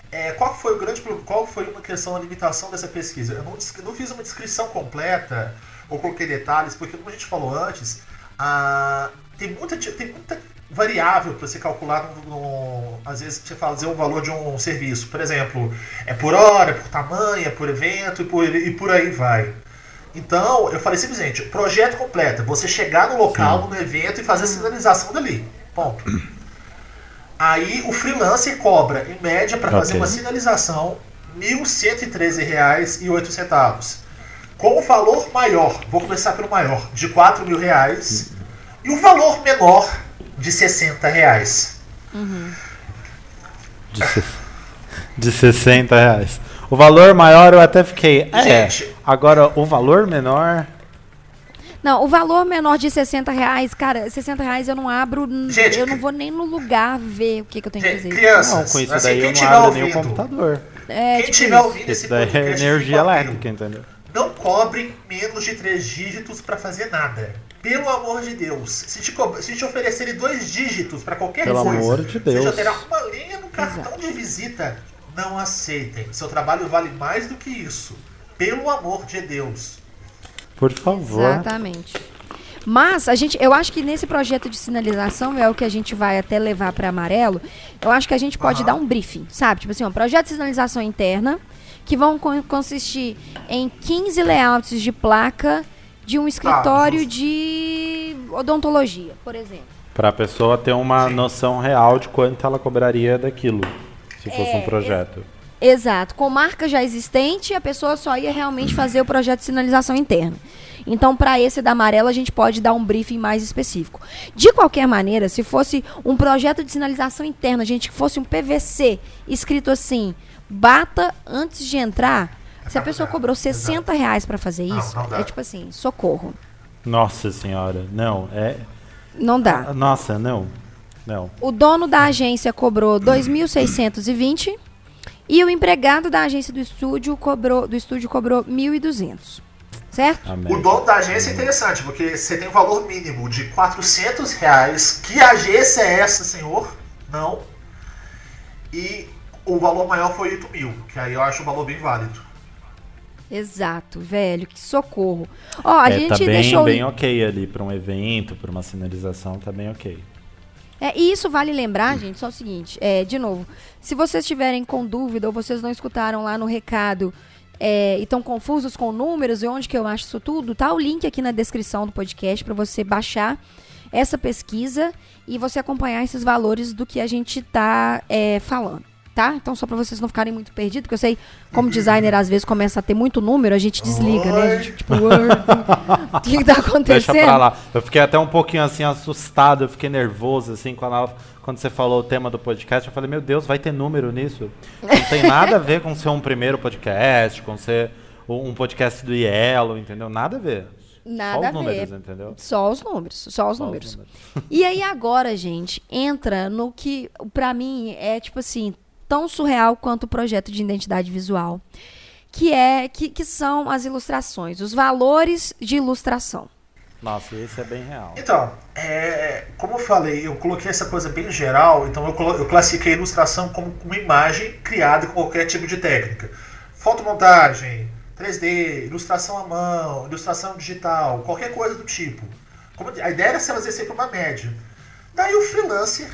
É, qual foi o grande qual foi uma questão a limitação dessa pesquisa? Eu não, não fiz uma descrição completa ou coloquei detalhes, porque como a gente falou antes, ah, tem muita tem muita variável para você calcular no, no- às vezes você fazer o valor de um serviço. Por exemplo, é por hora, é por tamanho, é por evento e por, e por aí vai. Então, eu falei simplesmente, projeto completo, você chegar no local, no evento e fazer a sinalização dali. Ponto. Aí o freelancer cobra, em média, para fazer uma sinalização, R$ 1.113,08. Com o valor maior, vou começar pelo maior, de 4 mil reais, e o valor menor de 60 reais. De, de 60 reais. O valor maior eu até fiquei. É. Gente. Agora, o valor menor. Não, o valor menor de 60 reais, cara, 60 reais eu não abro, Gente, eu não vou nem no lugar ver o que, que eu tenho que fazer. crianças, Não, com isso assim, daí quem eu não tiver abro nem o ouvindo, computador. É, quem tipo tiver isso. ouvindo esse Isso daí é de energia elétrica, entendeu? Não cobrem menos de três dígitos para fazer nada. Pelo amor de Deus. Se te, se te oferecerem dois dígitos para qualquer Pelo coisa, amor de você já Deus. terá uma linha no cartão de visita. Não aceitem. Seu trabalho vale mais do que isso. Pelo amor de Deus. Por favor. Exatamente. Mas a gente, eu acho que nesse projeto de sinalização é o que a gente vai até levar para amarelo. Eu acho que a gente pode Aham. dar um briefing, sabe? Tipo assim, um projeto de sinalização interna que vão con- consistir em 15 layouts de placa de um escritório justo. de odontologia, por exemplo. Pra pessoa ter uma Sim. noção real de quanto ela cobraria daquilo. Se fosse É, um projeto. Exato. Com marca já existente, a pessoa só ia realmente fazer o projeto de sinalização interna. Então, para esse da amarela, a gente pode dar um briefing mais específico. De qualquer maneira, se fosse um projeto de sinalização interna, gente, que fosse um PVC escrito assim, bata antes de entrar, se a pessoa dá, cobrou não 60 reais para fazer Não, isso, não é tipo assim, socorro. Nossa senhora. Não, é. Não dá. Nossa, não. Não. O dono da agência cobrou 2.620 e o empregado da agência do estúdio cobrou do estúdio cobrou 1.200. Certo? Amém. O dono da agência é interessante, porque você tem um valor mínimo de 400 reais. Que agência é essa, senhor? Não. E o valor maior foi 8 mil, que aí eu acho um valor bem válido. Exato, velho, que socorro. Ó, a é, gente tá bem, deixou. bem ok ali pra um evento, pra uma sinalização, tá bem ok. É, e isso vale lembrar, gente, só o seguinte: é, de novo, se vocês estiverem com dúvida ou vocês não escutaram lá no recado é, e estão confusos com números e onde que eu acho isso tudo, tá o link aqui na descrição do podcast para você baixar essa pesquisa e você acompanhar esses valores do que a gente tá é, falando. Tá? Então, só para vocês não ficarem muito perdidos, porque eu sei, como designer, às vezes começa a ter muito número, a gente desliga, né? A gente, tipo, o que, que tá acontecendo? Deixa pra lá. Eu fiquei até um pouquinho assim assustado, eu fiquei nervoso assim quando, ela- quando você falou o tema do podcast. Eu falei, meu Deus, vai ter número nisso? Não tem nada a ver com ser um primeiro podcast, com ser um podcast do Yellow, entendeu? Nada a ver. Nada Só os números, ver. entendeu? Só os números, só os Só os números. números. E aí agora, gente, entra no que pra mim é tipo assim, tão surreal quanto o projeto de identidade visual, que é que, que são as ilustrações, os valores de ilustração. Nossa, esse é bem real. Então, é, como eu falei, eu coloquei essa coisa bem geral, então eu, eu classifiquei a ilustração como uma imagem criada com qualquer tipo de técnica. Fotomontagem, 3D, ilustração à mão, ilustração digital, qualquer coisa do tipo. Como- a ideia era se ela exercer para uma média. Daí o freelancer,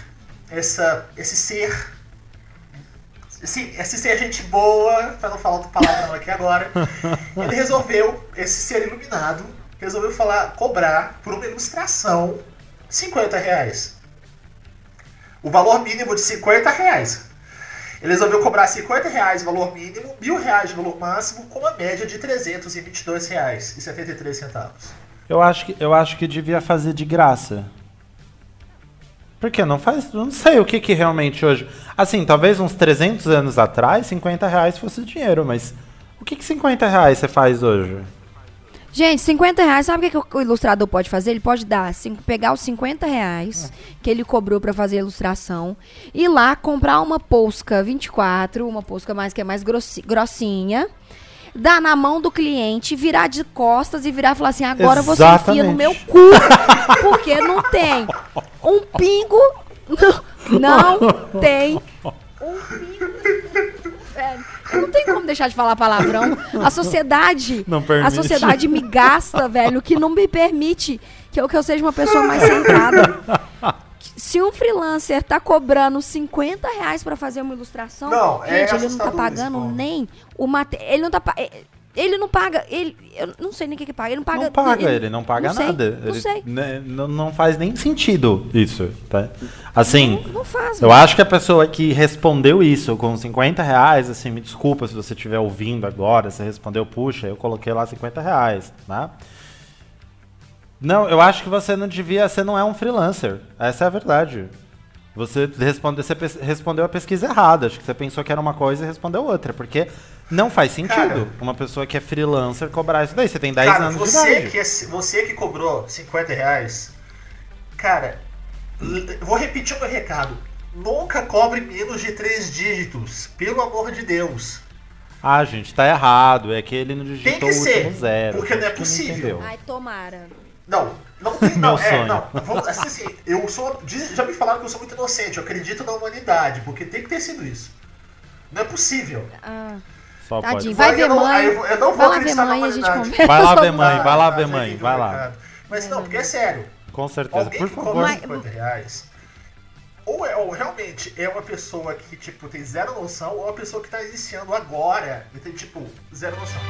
essa, esse ser, esse, esse ser gente boa, para não falar outra palavrão aqui agora, ele resolveu, esse ser iluminado, resolveu falar, cobrar por uma ilustração 50 reais. O valor mínimo de 50 reais. Ele resolveu cobrar 50 reais valor mínimo, mil reais valor máximo, com uma média de 322 reais e 73 centavos. Eu acho que, eu acho que devia fazer de graça. Por que não faz? Não sei o que que realmente hoje. Assim, talvez uns 300 anos atrás, 50 reais fosse dinheiro, mas o que que 50 reais você faz hoje? Gente, 50 reais, sabe o que, que o ilustrador pode fazer? Ele pode dar, pegar os 50 reais que ele cobrou pra fazer a ilustração, ir lá comprar uma Posca 24, uma Posca mais que é mais grossi- grossinha, dar na mão do cliente, virar de costas e virar e falar assim: agora você enfia no Exatamente. meu cu, porque não tem um pingo, não, não tem um pingo. Velho, eu não tenho como deixar de falar palavrão. A sociedade, Não a permite. sociedade me gasta, velho, que não me permite que eu, que eu seja uma pessoa mais centrada. Se um freelancer tá cobrando 50 reais pra fazer uma ilustração, Não, é gente, ele não tá pagando isso, nem o material. Ele não tá. é- Ele não paga. Ele, eu não sei nem o que, que paga. Ele não paga. não paga, ele, não paga não sei, nada. Não Ele- sei. né, não, não faz nem sentido isso, tá? Assim, Não, não faz. eu acho que a pessoa que respondeu isso com 50 reais, assim, me desculpa se você estiver ouvindo agora, você respondeu, puxa, eu coloquei lá 50 reais, né? Não, eu acho que você não devia, você não é um freelancer. Essa é a verdade. Você, responde, você respondeu a pesquisa errada. Acho que você pensou que era uma coisa e respondeu outra. Porque não faz sentido Cara. uma pessoa que é freelancer cobrar isso daí. Você tem 10 Cara, anos de você idade. que, é, você que cobrou 50 reais, cara, vou repetir o meu recado. Nunca cobre menos de três dígitos, pelo amor de Deus. Ah, gente, tá errado. É que ele não digitou Tem que o último ser, zero. porque não é possível. entendeu. Ai, tomara. Não, não tem Meu não, é, sonho. não. Vamos, assim, assim, eu sou. Já me falaram que eu sou muito inocente, eu acredito na humanidade, porque tem que ter sido isso. Não é possível. Ah, Só Tadinho, pode. vai ver eu não- mãe. aí eu- eu não vou acreditar na mãe a gente humanidade. conversa. Vai lá ver mãe, vai lá ver mãe, vai lá. Mas não, porque é sério. Com certeza, Alguém por favor. Mas- 50 reais, ou, é, ou realmente é uma pessoa que, tipo, tem zero noção, ou é uma pessoa que tá iniciando agora e tem, tipo, zero noção.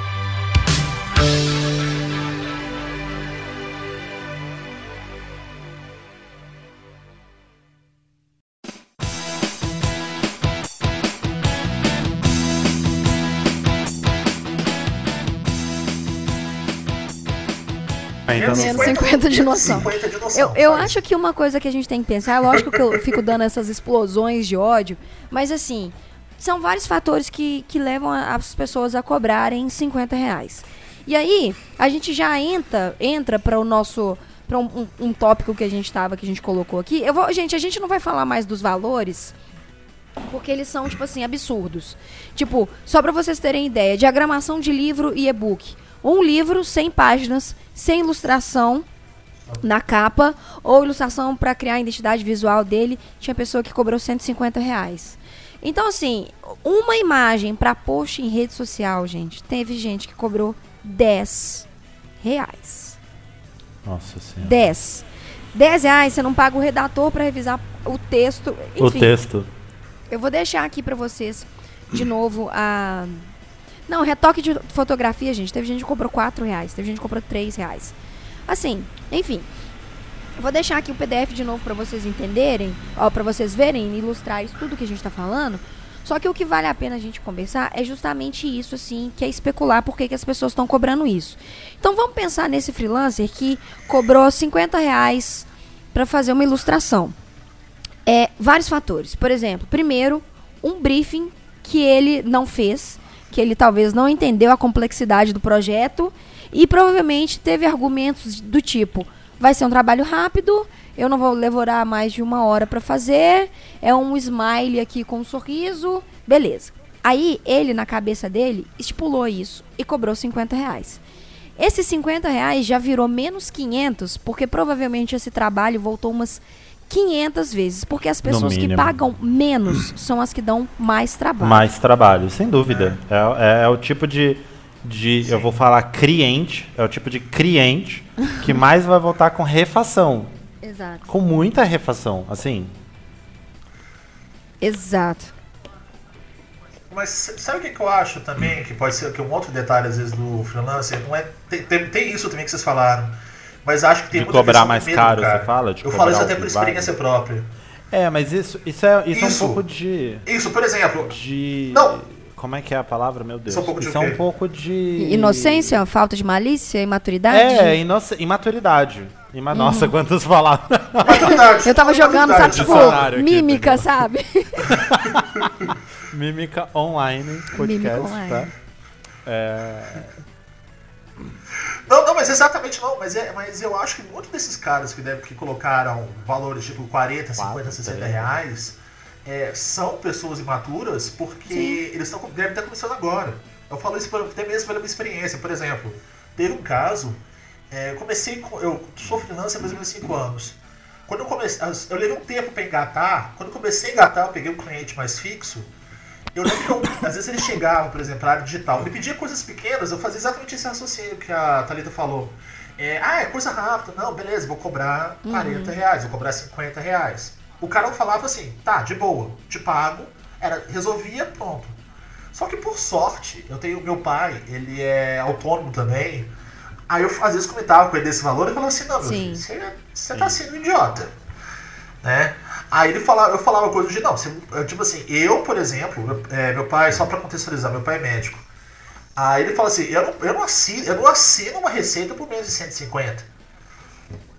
Então, Menos 50 de noção. 50 de noção. Eu, eu acho que uma coisa que a gente tem que pensar, é lógico que eu fico dando essas explosões de ódio, mas assim, são vários fatores que, que levam a- as pessoas a cobrarem 50 reais. E aí, a gente já entra, entra para o nosso. para um, um- um tópico que a gente tava, que a gente colocou aqui. Eu vou, gente, a gente não vai falar mais dos valores, porque eles são, tipo assim, absurdos. Tipo, só pra vocês terem ideia, diagramação de livro e e-book. Um livro, 100 páginas, sem ilustração na capa, ou ilustração pra criar a identidade visual dele, tinha pessoa que cobrou 150 reais. Então, assim, uma imagem pra post em rede social, gente, teve gente que cobrou 10 reais. Nossa senhora. 10. 10 reais, você não paga o redator pra revisar o texto. Enfim, O texto. eu vou deixar aqui pra vocês de novo a. Não, retoque de fotografia, gente. Teve gente que cobrou 4 reais, teve gente que cobrou 3 reais. Assim, enfim. Vou deixar aqui o PDF de novo pra vocês entenderem, ó, para vocês verem, ilustrar isso tudo que a gente tá falando. Só que o que vale a pena a gente conversar é justamente isso, assim, que é especular por que, as pessoas estão cobrando isso. Então vamos pensar nesse freelancer que cobrou 50 reais pra fazer uma ilustração. É, vários fatores. Por exemplo, primeiro, um briefing que ele não fez, que ele talvez não entendeu a complexidade do projeto e provavelmente teve argumentos do tipo: vai ser um trabalho rápido, eu não vou levar mais de uma hora para fazer, é um smile aqui com um sorriso, beleza. Aí ele, na cabeça dele, estipulou isso e cobrou 50 reais. Esses 50 reais já virou menos 500, porque provavelmente esse trabalho voltou umas 500 vezes. Porque as pessoas que pagam menos são as que dão mais trabalho. Mais trabalho, sem dúvida. É, é- é o tipo de, de eu vou falar cliente, é o tipo de cliente que mais vai voltar com refação. Exato. Com muita refação, assim. Exato. Mas sabe o que, que eu acho também? Que pode ser que um outro detalhe, às vezes, do freelancer, não é. Tem, tem, tem isso também que vocês falaram. Mas acho que tem De muita cobrar mais medo, caro, cara. você fala? De Eu falo isso o até por experiência própria. É, mas isso, isso, é, isso, é um Isso. pouco de. Isso, por exemplo, de Não. Como é que é a palavra, meu Deus? Isso é um pouco de isso é um pouco de. Inocência, falta de malícia, imaturidade? É, inoc... imaturidade. Ima... Nossa, quantas palavras. Eu tava jogando, sabe, tipo, aqui, mímica, entendeu? sabe? Mímica online, podcast, Mímica online. tá? É... Não, não, mas exatamente não. Mas, é, mas eu acho que muitos desses caras que, devem, que colocaram valores tipo 40, 50, Quatro, 60 três. reais é, são pessoas imaturas porque Sim. eles tão, devem estar começando agora. Eu falo isso até mesmo pela minha experiência. Por exemplo, teve um caso, é, eu comecei com. Eu sou freelancer há mais ou menos 5 anos. Quando eu comecei. Eu levei um tempo para engatar. Quando eu comecei a engatar, eu peguei um cliente mais fixo. Eu lembro que eu, às vezes ele chegava, por exemplo, na área digital, ele pedia coisas pequenas, eu fazia exatamente esse raciocínio que a Thalita falou. É, ah, é coisa rápida. Não, beleza, vou cobrar 40 reais, vou cobrar 50 reais. O cara falava assim, tá, de boa, te pago, era, resolvia, pronto. Só que por sorte, eu tenho meu pai, ele é autônomo também. Aí eu às vezes comentava com ele desse valor e falava assim, não, meu filho, você, você tá sendo um idiota. Né? Aí ele falava, eu falava coisa de, não, você, tipo assim, eu, por exemplo, meu, é, meu pai, só para contextualizar, meu pai é médico. Aí ele fala assim, eu não, eu não, assino, eu não assino uma receita por menos de 150.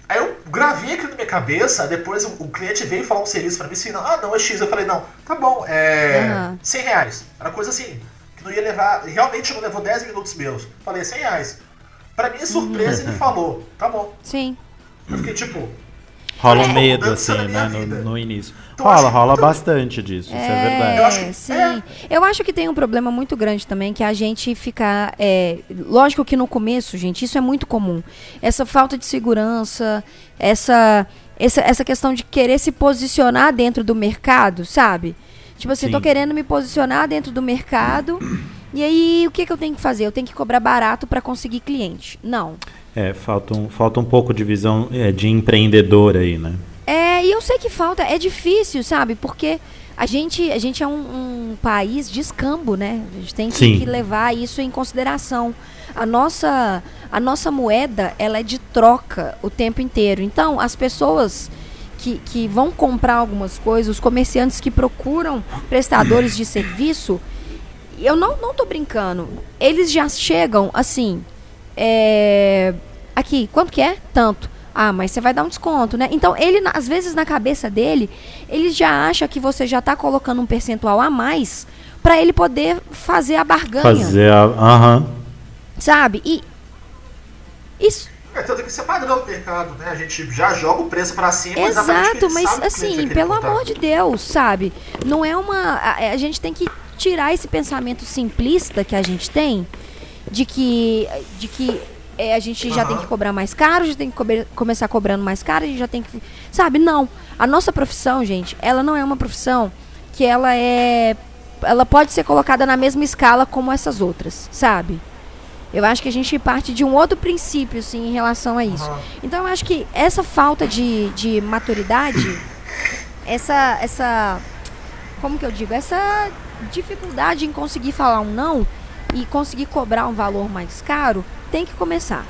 Aí eu gravei aquilo na minha cabeça, depois o, o cliente veio falar um serviço pra mim assim, ah não, é X. Eu falei, não, tá bom, é uhum. 100 reais. Era coisa assim, que não ia levar, realmente não levou 10 minutos meus. Falei, 100 reais. Pra minha surpresa, uhum. ele falou, tá bom. Sim. Eu fiquei tipo, Rola um medo, assim, né, no, no, início. Então, rola, rola bastante disso, é, isso é verdade. Eu acho que, sim. É. Eu acho que tem um problema muito grande também, que a gente ficar. É, lógico que no começo, gente, isso é muito comum. Essa falta de segurança, essa, essa, essa questão de querer se posicionar dentro do mercado, sabe? Tipo assim, sim. tô querendo me posicionar dentro do mercado. E aí, o que, que eu tenho que fazer? Eu tenho que cobrar barato para conseguir cliente. Não. É, falta um, falta um pouco de visão é, de empreendedor aí, né? É, e eu sei que falta, é difícil, sabe? Porque a gente, a gente é um, um país de escambo, né? A gente tem que, que, levar isso em consideração. A nossa, a nossa moeda, ela é de troca o tempo inteiro. Então, as pessoas que, que vão comprar algumas coisas, os comerciantes que procuram prestadores de serviço, eu não, não tô brincando. Eles já chegam assim, é, aqui, quanto que é? Tanto. Ah, mas você vai dar um desconto, né? Então, ele, às vezes, na cabeça dele, ele já acha que você já está colocando um percentual a mais para ele poder fazer a barganha. Fazer a. Aham. Uhum. Sabe? E. Isso. É, tanto que ser padrão do mercado, né? A gente já joga o preço para cima. Exato, mas assim, pelo amor de Deus, sabe? Não é uma. A, a gente tem que tirar esse pensamento simplista que a gente tem de que, de que é, a gente já uhum. tem que cobrar mais caro, já tem que co começar cobrando mais caro, a gente já tem que. Sabe? Não. A nossa profissão, gente, ela não é uma profissão que ela é. Ela pode ser colocada na mesma escala como essas outras, sabe? Eu acho que a gente parte de um outro princípio, assim, em relação a isso. Uhum. Então, eu acho que essa falta de, de maturidade, essa, essa. Como que eu digo? Essa dificuldade em conseguir falar um não, e conseguir cobrar um valor mais caro, tem que começar.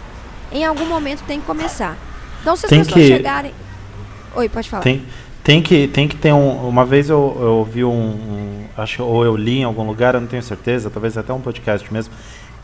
Em algum momento tem que começar. Então se as tem pessoas que... chegarem. Oi, pode falar. Tem, tem, que, tem que ter um. Uma vez eu, eu ouvi um, um, Acho ou eu li em algum lugar, eu não tenho certeza, talvez até um podcast mesmo.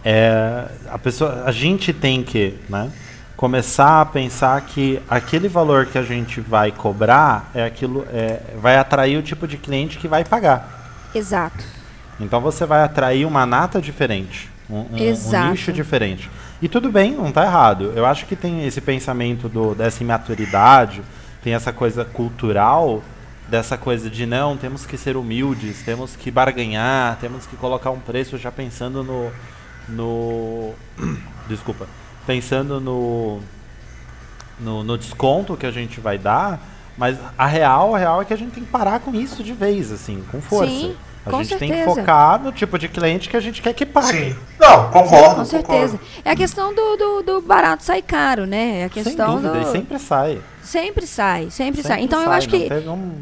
É, a, pessoa, a gente tem que né, começar a pensar que aquele valor que a gente vai cobrar é aquilo, é, vai atrair o tipo de cliente que vai pagar. Exato. Então você vai atrair uma nata diferente, um, um, um nicho diferente. E tudo bem, não está errado. Eu acho que tem esse pensamento do, dessa imaturidade, tem essa coisa cultural, dessa coisa de não, temos que ser humildes, temos que barganhar, temos que colocar um preço já pensando no. no desculpa. Pensando no, no, no desconto que a gente vai dar. Mas a real, a real é que a gente tem que parar com isso de vez, assim, com força. Sim. A com gente certeza. tem que focar no tipo de cliente que a gente quer que pague. Sim. Não, concordo. Sim, com certeza. Concordo. É a questão do, do, do, barato sair caro, né? É a questão Sem dúvida, do... e sempre sai. Sempre sai, sempre, sempre sai. Então sai, eu acho que. Um...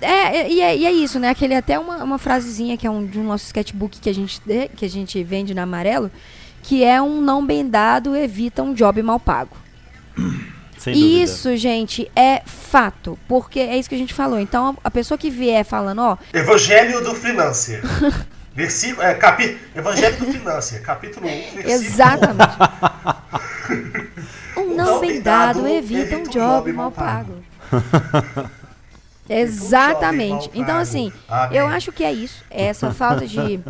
É, e é, e é isso, né? Aquele até uma, uma frasezinha que é um de um nosso sketchbook que a gente que a gente vende na amarelo, que é um não bem dado evita um job mal pago. Sem dúvida. Isso, gente, é fato. Porque é isso que a gente falou. Então, a pessoa que vier falando, ó. Evangelho do freelancer. Versículo, é, capi, Evangelho do freelancer, capítulo 1, versículo Exatamente. um não bem dado evita um job mal pago. Exatamente. Então, assim, Amém. eu acho que é isso. É essa falta de,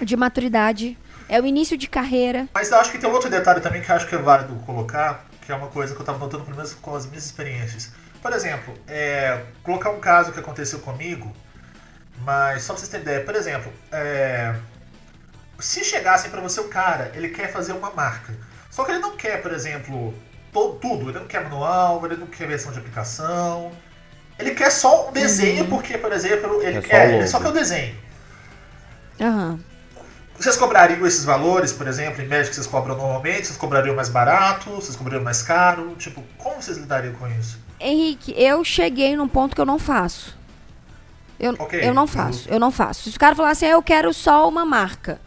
de maturidade. É o início de carreira. Mas eu acho que tem um outro detalhe também que eu acho que é válido colocar que é uma coisa que eu estava notando pelo menos com as minhas experiências. Por exemplo, é, colocar um caso que aconteceu comigo, mas só para vocês terem ideia, por exemplo, é, se chegassem para você o cara, ele quer fazer uma marca, só que ele não quer, por exemplo, todo, tudo, ele não quer manual, ele não quer versão de aplicação, ele quer só um desenho, uhum. porque, por exemplo, ele, é quer, ele só quer o desenho. Uhum. Vocês cobrariam esses valores, por exemplo, em média que vocês cobram normalmente? Vocês cobrariam mais barato? Vocês cobrariam mais caro? Tipo, como vocês lidariam com isso? Henrique, eu cheguei num ponto que eu não faço. Eu, Ok, eu não faço, eu não faço. Se o cara falar assim, "Ah, eu quero só uma marca.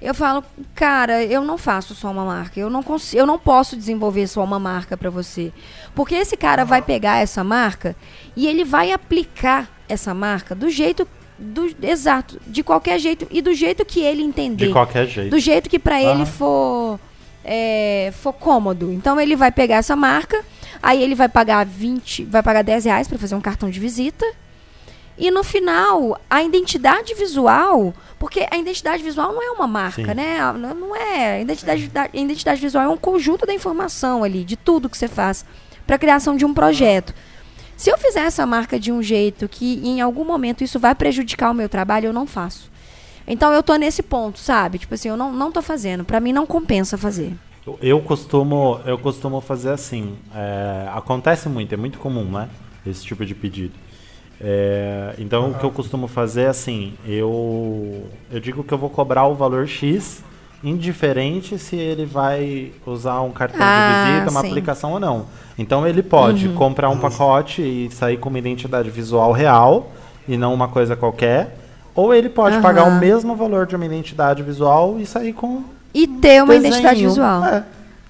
Eu falo, cara, eu não faço só uma marca. Eu não consigo, eu não posso desenvolver só uma marca pra você. Porque esse cara vai pegar essa marca e ele vai aplicar essa marca do jeito do exato, de qualquer jeito e do jeito que ele entender. De qualquer jeito. Do jeito que pra ele for, é, for cômodo. Então ele vai pegar essa marca, aí ele vai pagar 20, vai pagar 10 reais pra fazer um cartão de visita. E no final, a identidade visual, porque a identidade visual não é uma marca, Sim. né? A- Não é. A identidade, da- a identidade visual é um conjunto da informação ali, de tudo que você faz para criação de um projeto. Se eu fizer essa marca de um jeito que em algum momento isso vai prejudicar o meu trabalho, eu não faço. Então eu tô nesse ponto, sabe? Tipo assim, eu não, não tô fazendo. Pra mim não compensa fazer. Eu- costumo, eu costumo fazer assim. é, acontece muito, é muito comum, né? Esse tipo de pedido. É, então o que eu costumo fazer é assim, eu, eu digo que eu vou cobrar o valor X, indiferente se ele vai usar um cartão Ah, de visita, uma sim. aplicação ou não. Então ele pode comprar um pacote e sair com uma identidade visual real e não uma coisa qualquer. Ou ele pode pagar o mesmo valor de uma identidade visual e sair com E ter uma desenho. identidade visual. É.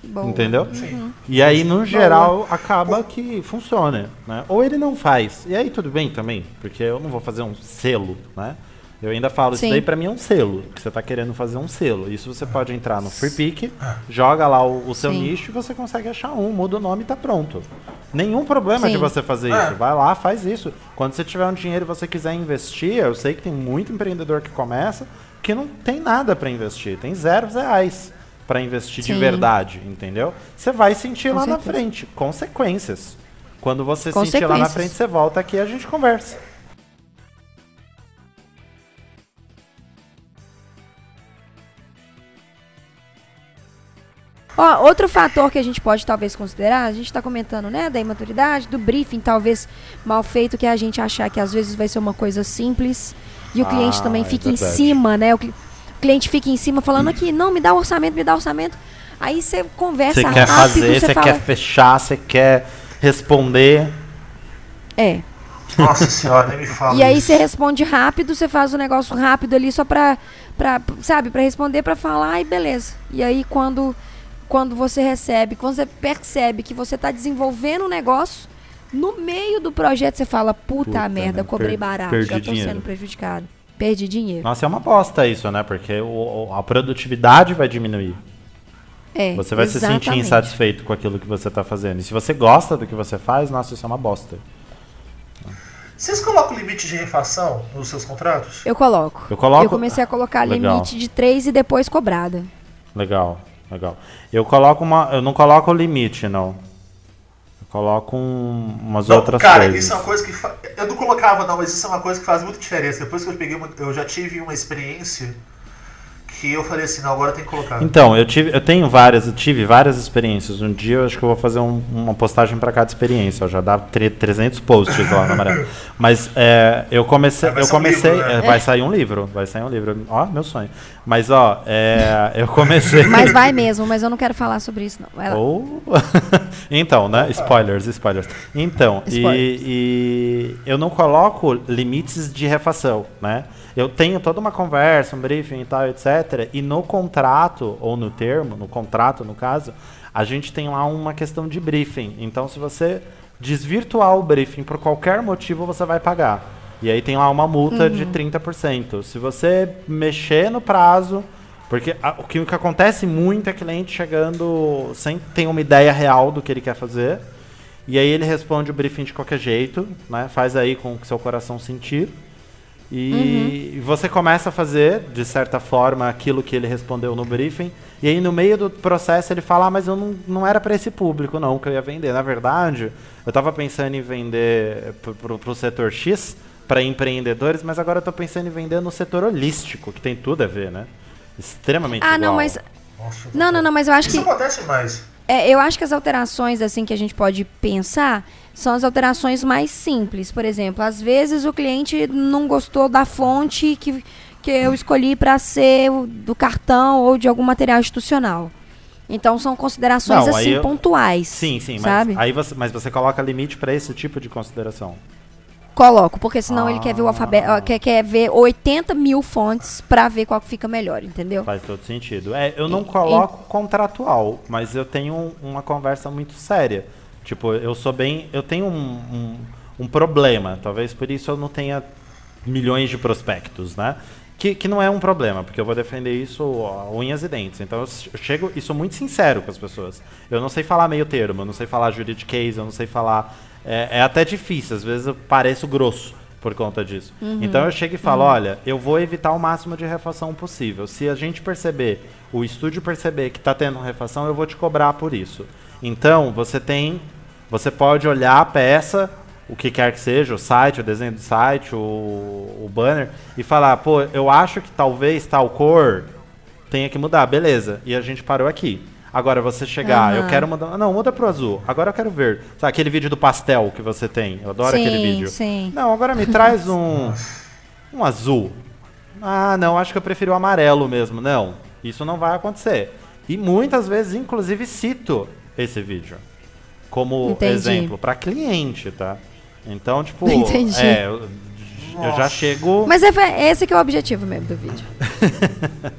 Boa. Entendeu? Sim. E aí, no geral, acaba que funciona, né? Ou ele não faz. E aí tudo bem também, porque eu não vou fazer um selo, né? Eu ainda falo, Sim. isso daí pra mim é um selo, que você tá querendo fazer um selo. Isso você pode entrar no FreePick, joga lá o, o seu Sim. nicho e você consegue achar um, muda o nome e tá pronto. Nenhum problema de Sim. você fazer É. isso. Vai lá, faz isso. Quando você tiver um dinheiro e você quiser investir, eu sei que tem muito empreendedor que começa que não tem nada pra investir, tem zero reais pra investir de verdade, entendeu? Você vai sentir Com lá na certeza. frente consequências. Quando você sentir lá na frente, você volta aqui e a gente conversa. Ó, outro fator que a gente pode talvez considerar, a gente está comentando, né, da imaturidade, do briefing talvez mal feito, que é a gente achar que às vezes vai ser uma coisa simples e o Ah, cliente também é fica em verdade. cima, né? O, cli- o cliente fica em cima falando aqui, não, me dá orçamento, me dá orçamento. Aí você conversa Você quer rápido, fazer, você fala, quer fechar, você quer responder. é. Nossa senhora, nem me fala. E aí você responde rápido, você faz o negócio rápido ali só pra, pra sabe, pra responder, pra falar e beleza. E aí quando, quando você recebe, quando você percebe que você tá desenvolvendo um negócio, no meio do projeto você fala, puta, Puta, merda, né? cobrei Per- barato, perdi já dinheiro. sendo prejudicado. Perdi dinheiro. Nossa, é uma bosta isso, né? Porque o- a produtividade vai diminuir. É, Você vai se sentir exatamente. insatisfeito com aquilo que você tá fazendo. E se você gosta do que você faz, nossa, isso é uma bosta. Vocês colocam limite de refação nos seus contratos? Eu coloco. Eu coloco- comecei a colocar Legal. limite de 3 e depois cobrada. Legal, legal. Eu coloco uma. Eu não coloco o limite, não. Eu coloco um- umas Não, outras cara, coisas. isso é uma coisa que. fa- Eu não colocava, não, mas isso é uma coisa que faz muita diferença. Depois que eu peguei. Eu já tive uma experiência que eu falei assim, não, agora tem que colocar. Então, eu, tive, eu tenho várias, eu tive várias experiências. Um dia eu acho que eu vou fazer um- uma postagem para cada experiência. ó, já dá tre- 300 posts lá na amarelo. Mas é, eu comecei. Vai Eu sair um comecei livro, né? é, vai sair um livro. Vai sair um livro. Ó, meu sonho. Mas, ó, é, eu comecei. Mas vai mesmo, mas eu não quero falar sobre isso, não. Vai lá. Ou... então, né? Spoilers, spoilers. Então, e- Spoilers. E, eu não coloco limites de refação, né? Eu tenho toda uma conversa, um briefing e tal, etc. E no contrato, ou no termo, no contrato, no caso, a gente tem lá uma questão de briefing. Então, se você desvirtuar o briefing por qualquer motivo, você vai pagar. E aí tem lá uma multa de 30%. Se você mexer no prazo, porque a- o, que, o que acontece muito é cliente chegando sem ter uma ideia real do que ele quer fazer. E aí ele responde o briefing de qualquer jeito, né? Faz aí com o que seu coração sentir. E você começa a fazer, de certa forma, aquilo que ele respondeu no briefing. E aí, no meio do processo, ele fala: ah, mas eu não, não era para esse público, não, que eu ia vender. Na verdade, eu estava pensando em vender para o setor X, para empreendedores, mas agora eu estou pensando em vender no setor holístico, que tem tudo a ver, né? Extremamente Ah, não, igual. mas. Nossa, Não, não, não, mas eu acho Isso que. acontece demais. É, eu acho que as alterações assim que a gente pode pensar são as alterações mais simples. Por exemplo, às vezes o cliente não gostou da fonte que, que eu escolhi para ser do cartão ou de algum material institucional. Então são considerações Não, assim eu- pontuais. Sim, sim, mas, sabe? aí você, mas você coloca limite para esse tipo de consideração. Coloco, porque senão ele quer ver o Ah. alfabeto, quer, quer ver 80 mil fontes pra ver qual fica melhor, entendeu? Faz todo sentido. É, eu não coloco contratual, mas eu tenho um- uma conversa muito séria. Tipo, eu sou bem. Eu tenho um, um, um problema. Talvez por isso eu não tenha milhões de prospectos, né? Que, que não é um problema, porque eu vou defender isso a unhas e dentes. Então eu chego e sou muito sincero com as pessoas. Eu não sei falar meio termo, eu não sei falar juridiquês, eu não sei falar. É, é até difícil, às vezes eu pareço grosso por conta disso. Então eu chego e falo, olha, eu vou evitar o máximo de refação possível. Se a gente perceber, o estúdio perceber que está tendo refação, eu vou te cobrar por isso. Então, você tem, você pode olhar a peça, o que quer que seja, o site, o desenho do site, o, o banner, e falar, pô, eu acho que talvez tal cor tenha que mudar, beleza. E a gente parou aqui. Agora você chegar, eu Aham. quero mudar. Não, muda pro azul. Agora eu quero verde. Sabe aquele vídeo do pastel que você tem? Eu adoro aquele Sim, vídeo. sim. Não, agora me traz um. Um azul. Ah, não, acho que eu prefiro o amarelo mesmo. Não, isso não vai acontecer. E muitas vezes, inclusive, cito esse vídeo como Entendi. exemplo para cliente, tá? Então, tipo, Entendi. é, eu, eu já chego. Mas é, esse que é o objetivo mesmo do vídeo.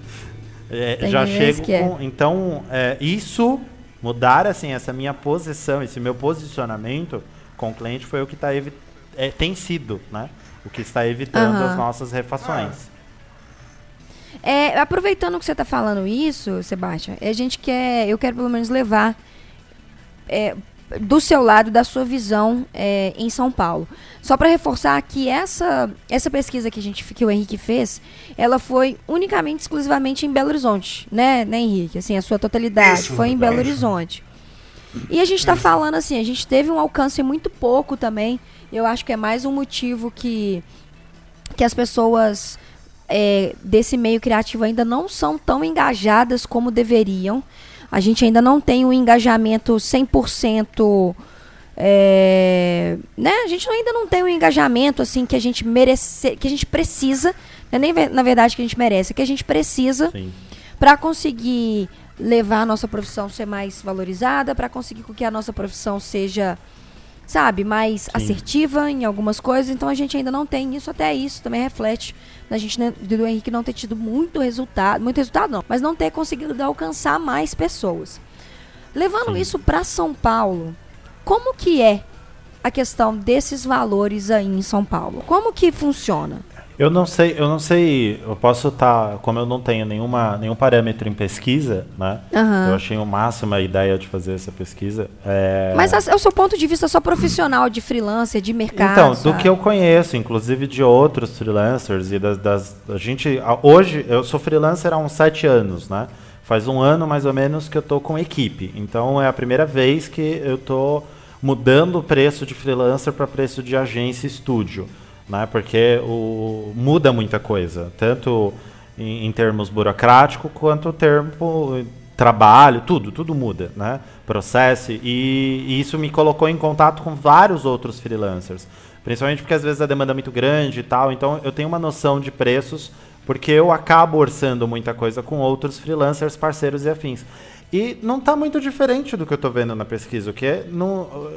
É, já vezes chego que é. com. Então, é, isso, mudar assim, essa minha posição, esse meu posicionamento com o cliente foi o que tá evi é, tem sido, né? O que está evitando Aham. as nossas refações. É, aproveitando que você está falando isso, Sebastião, a gente quer, eu quero pelo menos levar é, do seu lado, da sua visão é, em São Paulo. Só para reforçar que essa, essa pesquisa que, a gente, que o Henrique fez, ela foi unicamente, exclusivamente em Belo Horizonte, né, né Henrique? Assim, a sua totalidade Isso, foi em Belo. Horizonte. E a gente está falando assim, a gente teve um alcance muito pouco também. Eu acho que é mais um motivo que, que as pessoas é, desse meio criativo ainda não são tão engajadas como deveriam. A gente ainda não tem um engajamento 100%. É, né? A gente ainda não tem um engajamento assim que a gente merece, que a gente precisa, não é nem na verdade que a gente merece, é que a gente precisa para conseguir levar a nossa profissão a ser mais valorizada, para conseguir que a nossa profissão seja, sabe, mais assertiva em algumas coisas. Então a gente ainda não tem isso, até isso também reflete na gente né, do Henrique não ter tido muito resultado, muito resultado não, mas não ter conseguido alcançar mais pessoas. Levando Sim. isso para São Paulo, como que é a questão desses valores aí em São Paulo? Como que funciona? Eu não sei, eu não sei, eu posso estar, como eu não tenho nenhuma, nenhum parâmetro em pesquisa, né? Aham. Eu achei o máximo a ideia de fazer essa pesquisa. É... Mas a- é o seu ponto de vista só profissional, de freelancer, de mercado. Então, do sabe? que eu conheço, inclusive de outros freelancers e das, das- a gente a- hoje eu sou freelancer há uns sete anos, né? Faz um ano mais ou menos que eu tô com equipe. Então é a primeira vez que eu tô mudando o preço de freelancer para preço de agência e estúdio, né? Porque o, muda muita coisa, tanto em, em termos burocrático quanto termo trabalho, tudo, tudo muda, né? Processo e, e isso me colocou em contato com vários outros freelancers, principalmente porque às vezes a demanda é muito grande e tal, então eu tenho uma noção de preços porque eu acabo orçando muita coisa com outros freelancers, parceiros e afins. E não está muito diferente do que eu estou vendo na pesquisa, o que é, não,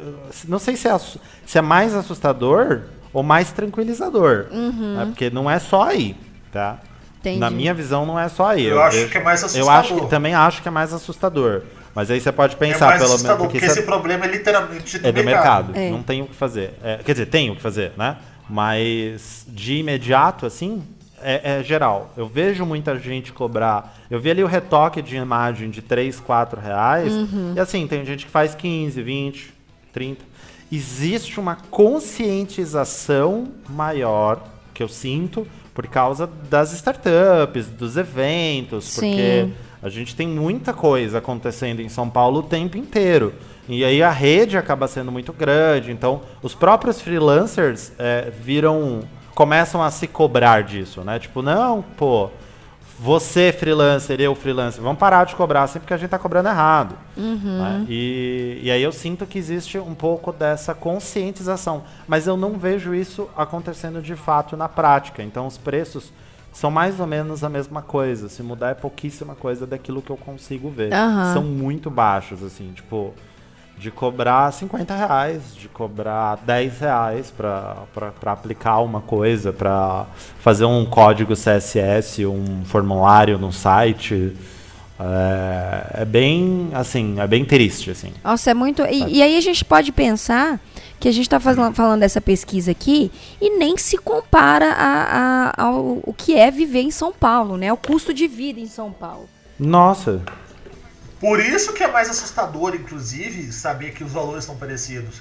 não sei se é, se é mais assustador ou mais tranquilizador, né? porque não é só aí, tá? Entendi. Na minha visão, não é só aí. Eu acho que é mais Eu assustador. acho que, também acho que é mais assustador. Mas aí você pode É pensar, mais pelo assustador, menos, porque esse problema é literalmente do, é do mercado. É. Não tem o que fazer. É, quer dizer, tem o que fazer, né? Mas de imediato, assim, é, é geral. Eu vejo muita gente cobrar. Eu vi ali o retoque de imagem de 3, 4 reais. E assim, tem gente que faz 15, 20, 30. Existe uma conscientização maior que eu sinto por causa das startups, dos eventos, Sim. porque a gente tem muita coisa acontecendo em São Paulo o tempo inteiro. E aí a rede acaba sendo muito grande. Então, os próprios freelancers é, viram. começam a se cobrar disso, né? Tipo, não, pô, você freelancer, eu freelancer, vamos parar de cobrar assim porque a gente tá cobrando errado. né? E, e aí eu sinto que existe um pouco dessa conscientização. Mas eu não vejo isso acontecendo de fato na prática. Então os preços são mais ou menos a mesma coisa. Se mudar é pouquíssima coisa daquilo que eu consigo ver. Aham. São muito baixos, assim, tipo. De cobrar 50 reais, de cobrar 10 reais para aplicar uma coisa, para fazer um código CSS, um formulário no site. É, é, bem, assim, é bem triste, assim. Nossa, é muito... E, e aí a gente pode pensar que a gente está falando dessa pesquisa aqui e nem se compara a, a, ao o que é viver em São Paulo, né? O custo de vida em São Paulo. Nossa, por isso que é mais assustador, inclusive, saber que os valores são parecidos.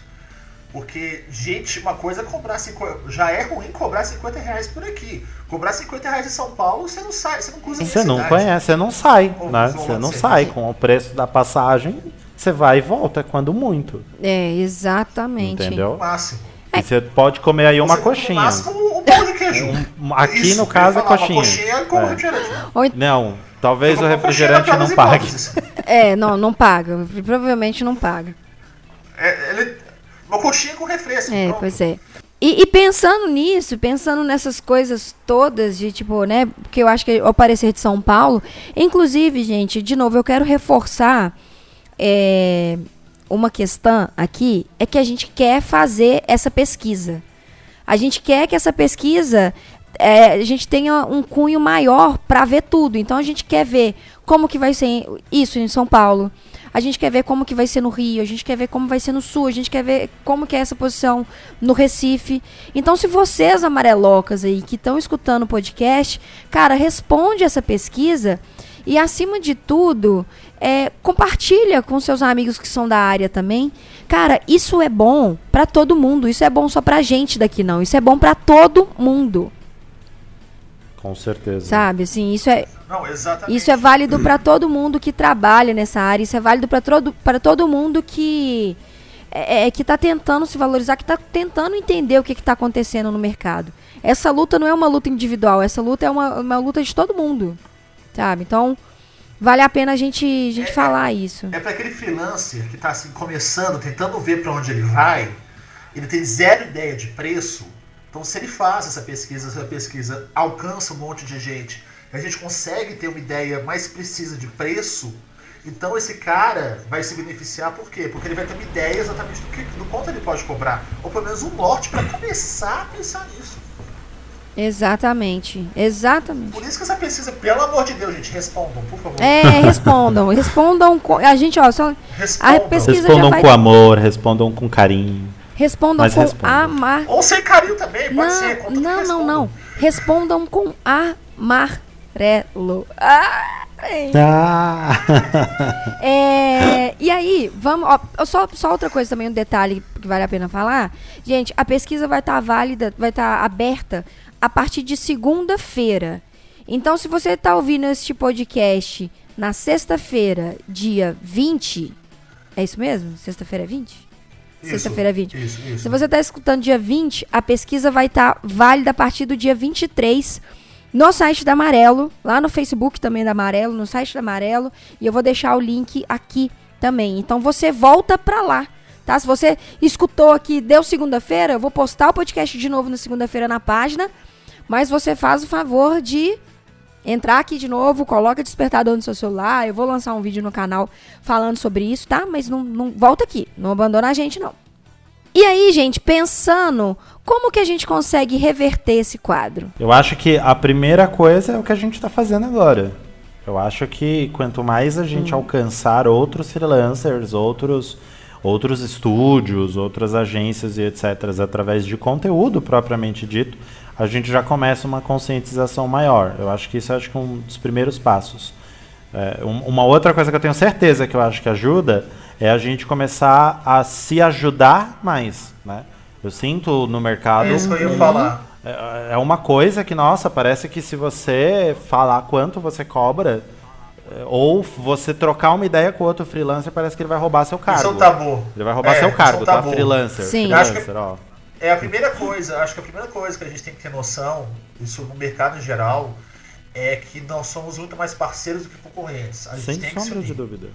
Porque, gente, uma coisa é cobrar 50, já é ruim cobrar 50 reais por aqui. Cobrar 50 reais em São Paulo, você não sai, você não cruza Você não conhece, você não sai, Ou, né? Você não sai. Com o preço da passagem, você vai e volta, quando muito. É, exatamente. Entendeu? máximo. E você pode comer aí uma você coxinha. máximo um pão de queijo. Um, aqui Isso, no caso é coxinha. Uma coxinha com é. refrigerante. Não, talvez o refrigerante não pague. É, não, não paga. Provavelmente não paga. É, ele, uma coxinha com refresco. É, pronto. pois é. E, e, pensando nisso, pensando nessas coisas todas de tipo, né? Porque eu acho que o parecer de São Paulo. Inclusive, gente, de novo, eu quero reforçar é, uma questão aqui: é que a gente quer fazer essa pesquisa. A gente quer que essa pesquisa é, a gente tenha um cunho maior para ver tudo. Então a gente quer ver como que vai ser isso em São Paulo. A gente quer ver como que vai ser no Rio, a gente quer ver como vai ser no Sul, a gente quer ver como que é essa posição no Recife. Então, se vocês amarelocas aí que estão escutando o podcast, cara, responde essa pesquisa e acima de tudo, é, compartilha com seus amigos que são da área também. Cara, isso é bom para todo mundo. Isso é bom só pra gente daqui não. Isso é bom para todo mundo. Com certeza. Sabe, assim, isso é Não, exatamente. Isso é válido para todo mundo que trabalha nessa área, isso é válido para todo para todo mundo que é, é que está tentando se valorizar, que está tentando entender o que está acontecendo no mercado. Essa luta não é uma luta individual, essa luta é uma, uma luta de todo mundo, sabe? Então, vale a pena a gente, a gente é, falar isso. É para aquele freelancer que está assim, começando, tentando ver para onde ele vai, ele tem zero ideia de preço, então, se ele faz essa pesquisa, essa pesquisa alcança um monte de gente, a gente consegue ter uma ideia mais precisa de preço, então esse cara vai se beneficiar por quê? Porque ele vai ter uma ideia exatamente do, que, do quanto ele pode cobrar, ou pelo menos um norte para começar a pensar nisso. Exatamente, exatamente. Por isso que essa pesquisa, pelo amor de Deus, gente, respondam, por favor. É, respondam, respondam com, a gente, ó, só respondam. a pesquisa respondam com amor, respondam com carinho. Respondam Mas com respondam. amar. Ou sem carinho também, pode não, ser. Não, não, não. Respondam com amarelo. Ah! Ah. é, e aí, vamos. Ó, só, só outra coisa também, um detalhe que vale a pena falar. Gente, a pesquisa vai estar tá válida, vai estar tá aberta a partir de segunda-feira. Então, se você está ouvindo este podcast na sexta-feira, dia 20. É isso mesmo? Sexta-feira é 20? Sexta-feira 20. Isso, isso. Se você está escutando dia 20, a pesquisa vai estar tá válida a partir do dia 23 no site da Amarelo, lá no Facebook também da Amarelo, no site da Amarelo, e eu vou deixar o link aqui também. Então você volta para lá, tá? Se você escutou aqui, deu segunda-feira, eu vou postar o podcast de novo na segunda-feira na página, mas você faz o favor de entrar aqui de novo, coloca despertador no seu celular. Eu vou lançar um vídeo no canal falando sobre isso, tá? Mas não, não volta aqui, não abandona a gente não. E aí, gente, pensando, como que a gente consegue reverter esse quadro? Eu acho que a primeira coisa é o que a gente está fazendo agora. Eu acho que quanto mais a gente hum. alcançar outros freelancers, outros outros estúdios, outras agências e etc, através de conteúdo propriamente dito, a gente já começa uma conscientização maior. Eu acho que isso acho que é um dos primeiros passos. É, um, uma outra coisa que eu tenho certeza que eu acho que ajuda é a gente começar a se ajudar mais, né? Eu sinto no mercado. É isso que eu ia falar. É, é uma coisa que, nossa, parece que se você falar quanto você cobra, é, ou você trocar uma ideia com outro freelancer, parece que ele vai roubar seu cargo. Isso é um tabu. Ele vai roubar é, seu cargo, é um tá? Freelancer. Sim. Freelancer, ó. É a primeira coisa, acho que a primeira coisa que a gente tem que ter noção, isso no mercado em geral, é que nós somos muito mais parceiros do que concorrentes. A gente Sem tem sombra que de dúvida.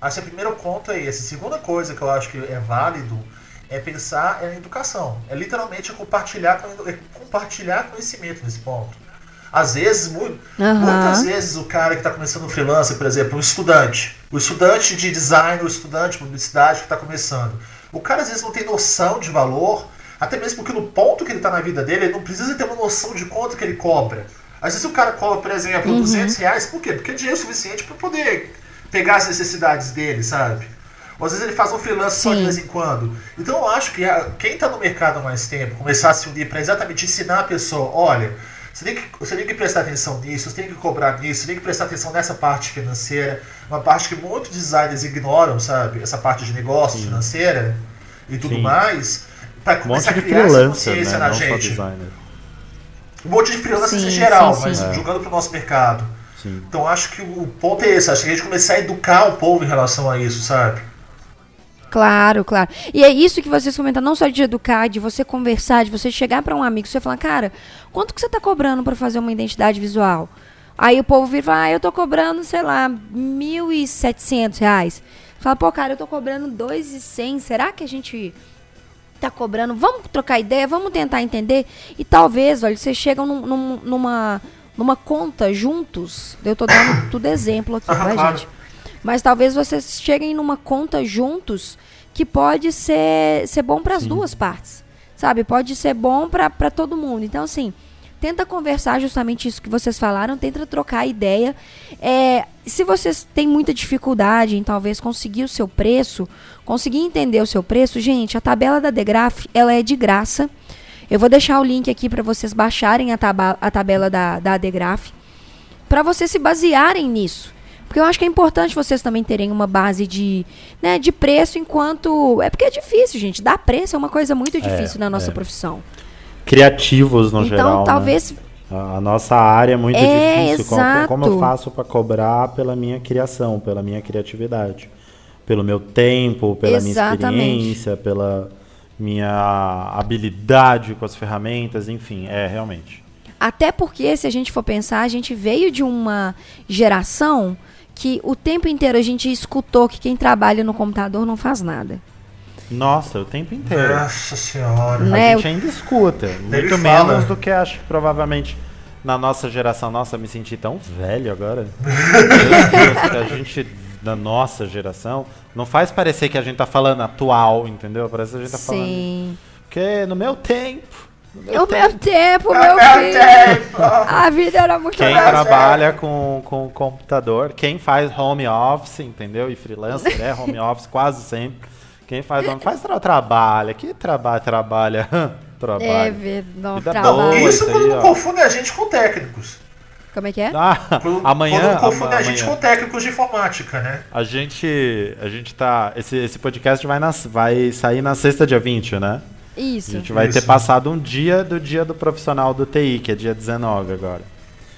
Acho que a primeira ponto é esse. A segunda coisa que eu acho que é válido é pensar em educação. É literalmente compartilhar, é compartilhar conhecimento nesse ponto. Às vezes, mu uhum. muitas vezes, o cara que está começando freelancer, por exemplo, um estudante, o estudante de design, o estudante de publicidade que está começando, o cara às vezes não tem noção de valor, até mesmo porque no ponto que ele está na vida dele, ele não precisa ter uma noção de quanto que ele cobra. Às vezes o cara cobra, por exemplo, uhum. 200 reais, por quê? Porque é dinheiro suficiente para poder pegar as necessidades dele, sabe? Ou às vezes ele faz um freelance Sim. só de vez em quando. Então eu acho que a, quem está no mercado há mais tempo, começar a se unir para exatamente ensinar a pessoa, olha, você tem, que, você tem que prestar atenção nisso, você tem que cobrar nisso, você tem que prestar atenção nessa parte financeira, uma parte que muitos designers ignoram, sabe? Essa parte de negócio Sim. financeira e tudo Sim. mais, para começar um a criar essa consciência né? na Não gente. Um monte de freelancers em geral, mas é. jogando para o nosso mercado. Então acho que o ponto é esse, acho que a gente começar a educar o povo em relação a isso, sabe? Claro, claro. E é isso que vocês comentam, não só de educar, de você conversar, de você chegar para um amigo e você falar, cara, quanto que você está cobrando para fazer uma identidade visual? Aí o povo vira e fala, ah, eu tô cobrando, sei lá, 1.700 reais. Fala, pô, cara, eu tô cobrando R$ 2.100, será que a gente tá cobrando? Vamos trocar ideia, vamos tentar entender? E talvez, olha, vocês chegam num, num, numa, numa conta juntos, eu tô dando tudo exemplo aqui, tá, gente? Mas talvez vocês cheguem numa conta juntos que pode ser, ser bom para as duas partes. Sabe? Pode ser bom para todo mundo. Então, assim, tenta conversar justamente isso que vocês falaram, tenta trocar ideia. É, se vocês têm muita dificuldade em talvez conseguir o seu preço, conseguir entender o seu preço, gente, a tabela da Degraph, ela é de graça. Eu vou deixar o link aqui para vocês baixarem a, taba a tabela da, da Degraph, para vocês se basearem nisso. Porque eu acho que é importante vocês também terem uma base de, né, de preço enquanto. É porque é difícil, gente. Dar preço é uma coisa muito é, difícil é, na nossa é. profissão. Criativos no então, geral. Então, talvez. Né? A nossa área é muito é, difícil. Como, como eu faço para cobrar pela minha criação, pela minha criatividade? Pelo meu tempo, pela Exatamente. minha experiência, pela minha habilidade com as ferramentas, enfim, é realmente. Até porque, se a gente for pensar, a gente veio de uma geração que o tempo inteiro a gente escutou que quem trabalha no computador não faz nada. Nossa, o tempo inteiro. Nossa senhora. Né? A gente ainda escuta. muito menos do que acho que provavelmente na nossa geração. Nossa, me senti tão velho agora. Meu Deus, a gente, da nossa geração, não faz parecer que a gente tá falando atual, entendeu? Parece que a gente tá Sim. falando. Porque no meu tempo. No meu, tempo, meu tempo, meu, filho. Tempo. A vida era muito Quem trabalha com, com computador, quem faz home office, entendeu? E freelancer é home office quase sempre. Quem faz home faz tra trabalha. Que trabalha, trabalha. trabalha. É, ver, não, trabalha. Isso quando não confunde a gente com técnicos. Como é que é? Ah, quando, amanhã. Quando confunde a gente com técnicos de informática, né? A gente. A gente tá. Esse, esse podcast vai, na, vai sair na sexta, dia 20, né? Isso. A gente vai Isso. ter passado um dia do dia do profissional do TI, que é dia 19 agora.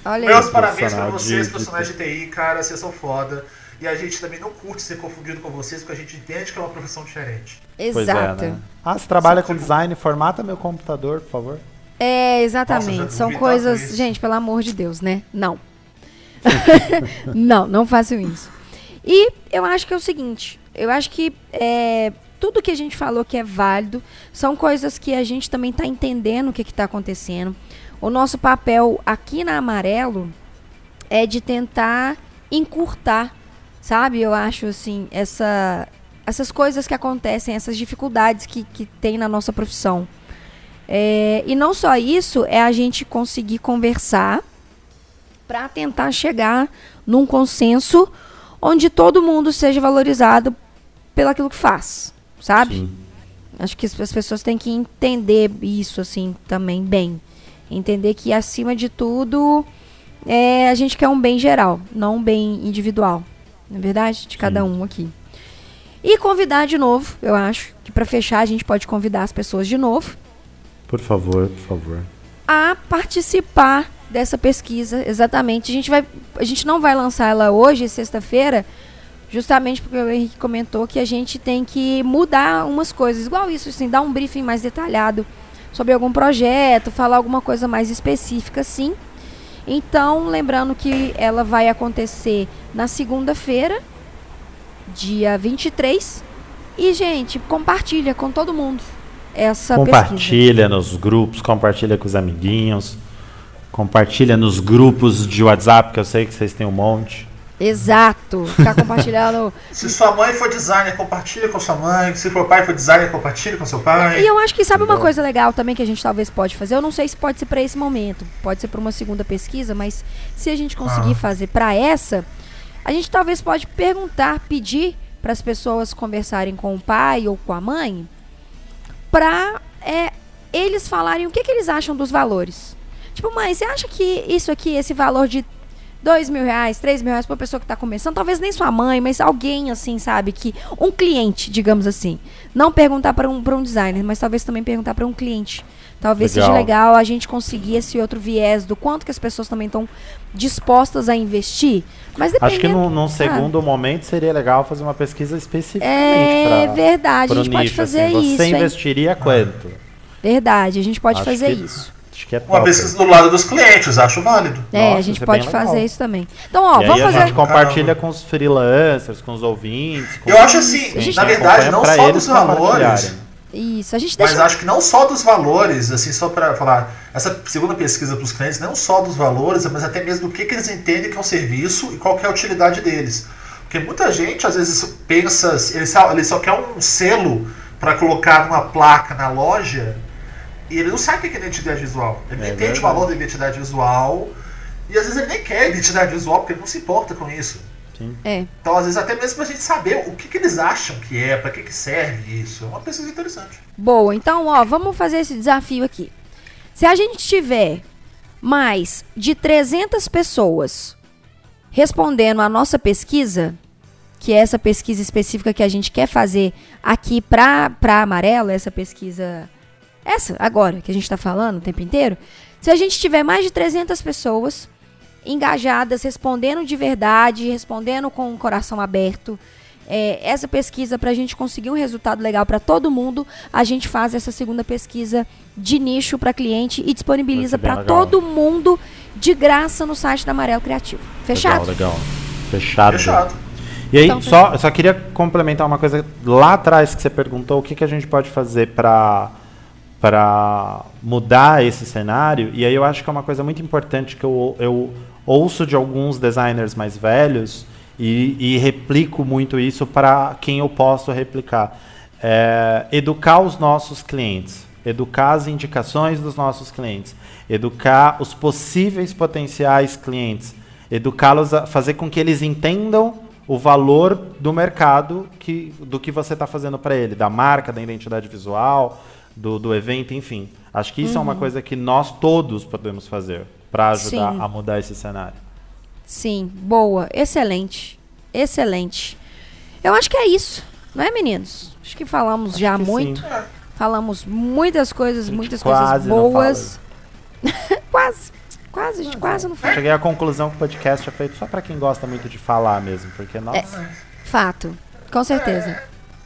Olha Meus parabéns pra vocês, de, profissionais de... de TI, cara, vocês são foda. E a gente também não curte ser confundido com vocês, porque a gente entende que é uma profissão diferente. Exato. É, né? Ah, você trabalha com design, formata meu computador, por favor. É, exatamente. Nossa, São coisas. Gente, pelo amor de Deus, né? Não. não, não façam isso. E eu acho que é o seguinte: eu acho que é, tudo que a gente falou que é válido são coisas que a gente também está entendendo o que está acontecendo. O nosso papel aqui na Amarelo é de tentar encurtar, sabe? Eu acho assim, essa, essas coisas que acontecem, essas dificuldades que, que tem na nossa profissão. É, e não só isso, é a gente conseguir conversar para tentar chegar num consenso onde todo mundo seja valorizado pelo aquilo que faz sabe? Sim. Acho que as pessoas têm que entender isso, assim, também bem. Entender que, acima de tudo, é, a gente quer um bem geral, não um bem individual. Não é verdade? De cada Sim. um aqui. E convidar de novo, eu acho que para fechar a gente pode convidar as pessoas de novo. Por favor, por favor. A participar dessa pesquisa, exatamente. A gente, vai, a gente não vai lançar ela hoje, sexta-feira, Justamente porque o Henrique comentou que a gente tem que mudar umas coisas. Igual isso, assim, dar um briefing mais detalhado sobre algum projeto, falar alguma coisa mais específica, sim. Então, lembrando que ela vai acontecer na segunda-feira, dia 23. E, gente, compartilha com todo mundo essa compartilha pesquisa. nos grupos, compartilha com os amiguinhos. Compartilha nos grupos de WhatsApp, que eu sei que vocês têm um monte. Exato. Ficar compartilhando. Se sua mãe for designer, compartilha com sua mãe. Se for pai for designer, compartilha com seu pai. E eu acho que sabe uma coisa legal também que a gente talvez pode fazer. Eu não sei se pode ser para esse momento, pode ser para uma segunda pesquisa, mas se a gente conseguir Ah. fazer para essa, a gente talvez pode perguntar, pedir para as pessoas conversarem com o pai ou com a mãe, para eles falarem o que, que eles acham dos valores. Tipo, mãe, você acha que isso aqui, esse valor de dois mil reais, três mil reais pra pessoa que tá começando, talvez nem sua mãe, mas alguém assim, sabe, que um cliente, digamos assim, não perguntar para um, pra um designer, mas talvez também perguntar para um cliente. Talvez seja Legal. legal a gente conseguir esse outro viés do quanto que as pessoas também estão dispostas a investir. Mas Acho que num, num segundo momento seria legal fazer uma pesquisa especificamente É pra, verdade, a pro gente pode nicho, fazer assim. isso. Você hein? investiria quanto? Verdade, a gente pode Acho fazer que- isso. Acho que é Uma pesquisa do lado dos clientes, acho válido. É, Nossa, a gente é pode fazer legal. isso também. Então, ó, e aí vamos a fazer. gente compartilha com os freelancers, com os ouvintes. com Eu acho assim, a gente na verdade, não só dos valores. Isso, a gente mas deixa. acho que não só dos valores, assim, só para falar, essa segunda pesquisa para os clientes, não só dos valores, mas até mesmo do que, que eles entendem que é um serviço e qual que é a utilidade deles. Porque muita gente, às vezes, pensa, ele só, ele só quer um selo para colocar numa placa na loja e ele não sabe o que é identidade visual. Ele É entende o valor da identidade visual e às vezes ele nem quer identidade visual porque ele não se importa com isso. É. Então, às vezes, até mesmo pra gente saber o que, que eles acham que é, para que, que serve isso. É uma pesquisa interessante. Boa, então, ó, vamos fazer esse desafio aqui. Se a gente tiver mais de 300 pessoas respondendo a nossa pesquisa, que é essa pesquisa específica que a gente quer fazer aqui pra, pra Amarelo, essa pesquisa, essa agora, que a gente tá falando o tempo inteiro, se a gente tiver mais de 300 pessoas engajadas, respondendo de verdade, respondendo com o coração aberto, é, essa pesquisa para a gente conseguir um resultado legal para todo mundo, a gente faz essa segunda pesquisa de nicho para cliente e disponibiliza para todo mundo de graça no site da Amarelo Criativo. Fechado? Legal, legal. Fechado. Fechado. E aí, Então, só, eu só queria complementar uma coisa lá atrás que você perguntou, o que, que a gente pode fazer para para mudar esse cenário. E aí eu acho que é uma coisa muito importante que eu, eu ouço de alguns designers mais velhos e, e replico muito isso para quem eu posso replicar. É, educar os nossos clientes, educar as indicações dos nossos clientes, educar os possíveis potenciais clientes, educá-los a fazer com que eles entendam o valor do mercado que, do que você está fazendo para ele, da marca, da identidade visual, do, do evento, enfim. Acho que isso é uma coisa que nós todos podemos fazer para ajudar Sim. a mudar esse cenário. Sim, boa, excelente, excelente. Eu acho que é isso, não é, meninos? Acho que falamos já que muito, sim. falamos muitas coisas, muitas coisas quase não boas. quase, quase, a gente quase não fala. cheguei à conclusão que o podcast é feito só para quem gosta muito de falar mesmo, porque nossa. Fato, com certeza.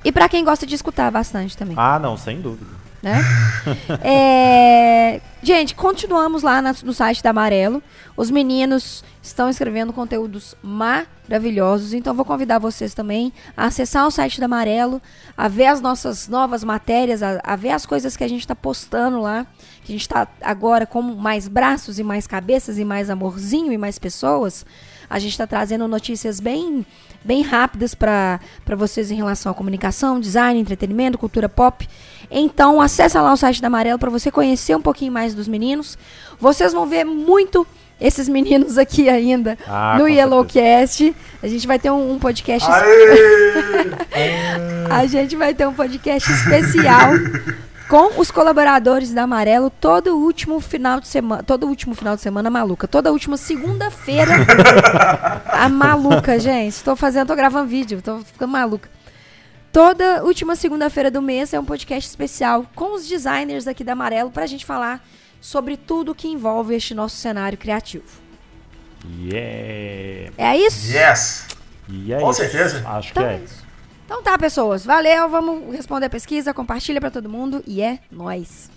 E pra quem gosta de escutar bastante também, Ah, não, sem dúvida. Né? É, Gente, continuamos lá na- no site da Amarelo. Os meninos estão escrevendo conteúdos maravilhosos, então vou convidar vocês também a acessar o site da Amarelo, a ver as nossas novas matérias, a, a ver as coisas que a gente está postando lá, que a gente está agora com mais braços e mais cabeças e mais amorzinho e mais pessoas. A gente está trazendo notícias bem, bem rápidas para vocês em relação à comunicação, design, entretenimento, cultura pop. Então, acessa lá o site da Amarelo para você conhecer um pouquinho mais dos meninos. Vocês vão ver muito esses meninos aqui ainda Ah, no Yellowcast. A gente vai ter um, um podcast. Aê! A gente vai ter um podcast especial com os colaboradores da Amarelo todo último final de semana, todo último final de semana maluca, toda última segunda-feira. a maluca, gente. Estou fazendo, tô gravando vídeo, estou ficando maluca. Toda última segunda-feira do mês é um podcast especial com os designers aqui da Amarelo pra gente falar sobre tudo que envolve este nosso cenário criativo. Yeah. É isso? Yes! É Com certeza. Acho que Então é é isso. isso. Então tá, pessoas. Valeu, vamos responder a pesquisa, compartilha pra todo mundo e é nóis.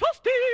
Toasty!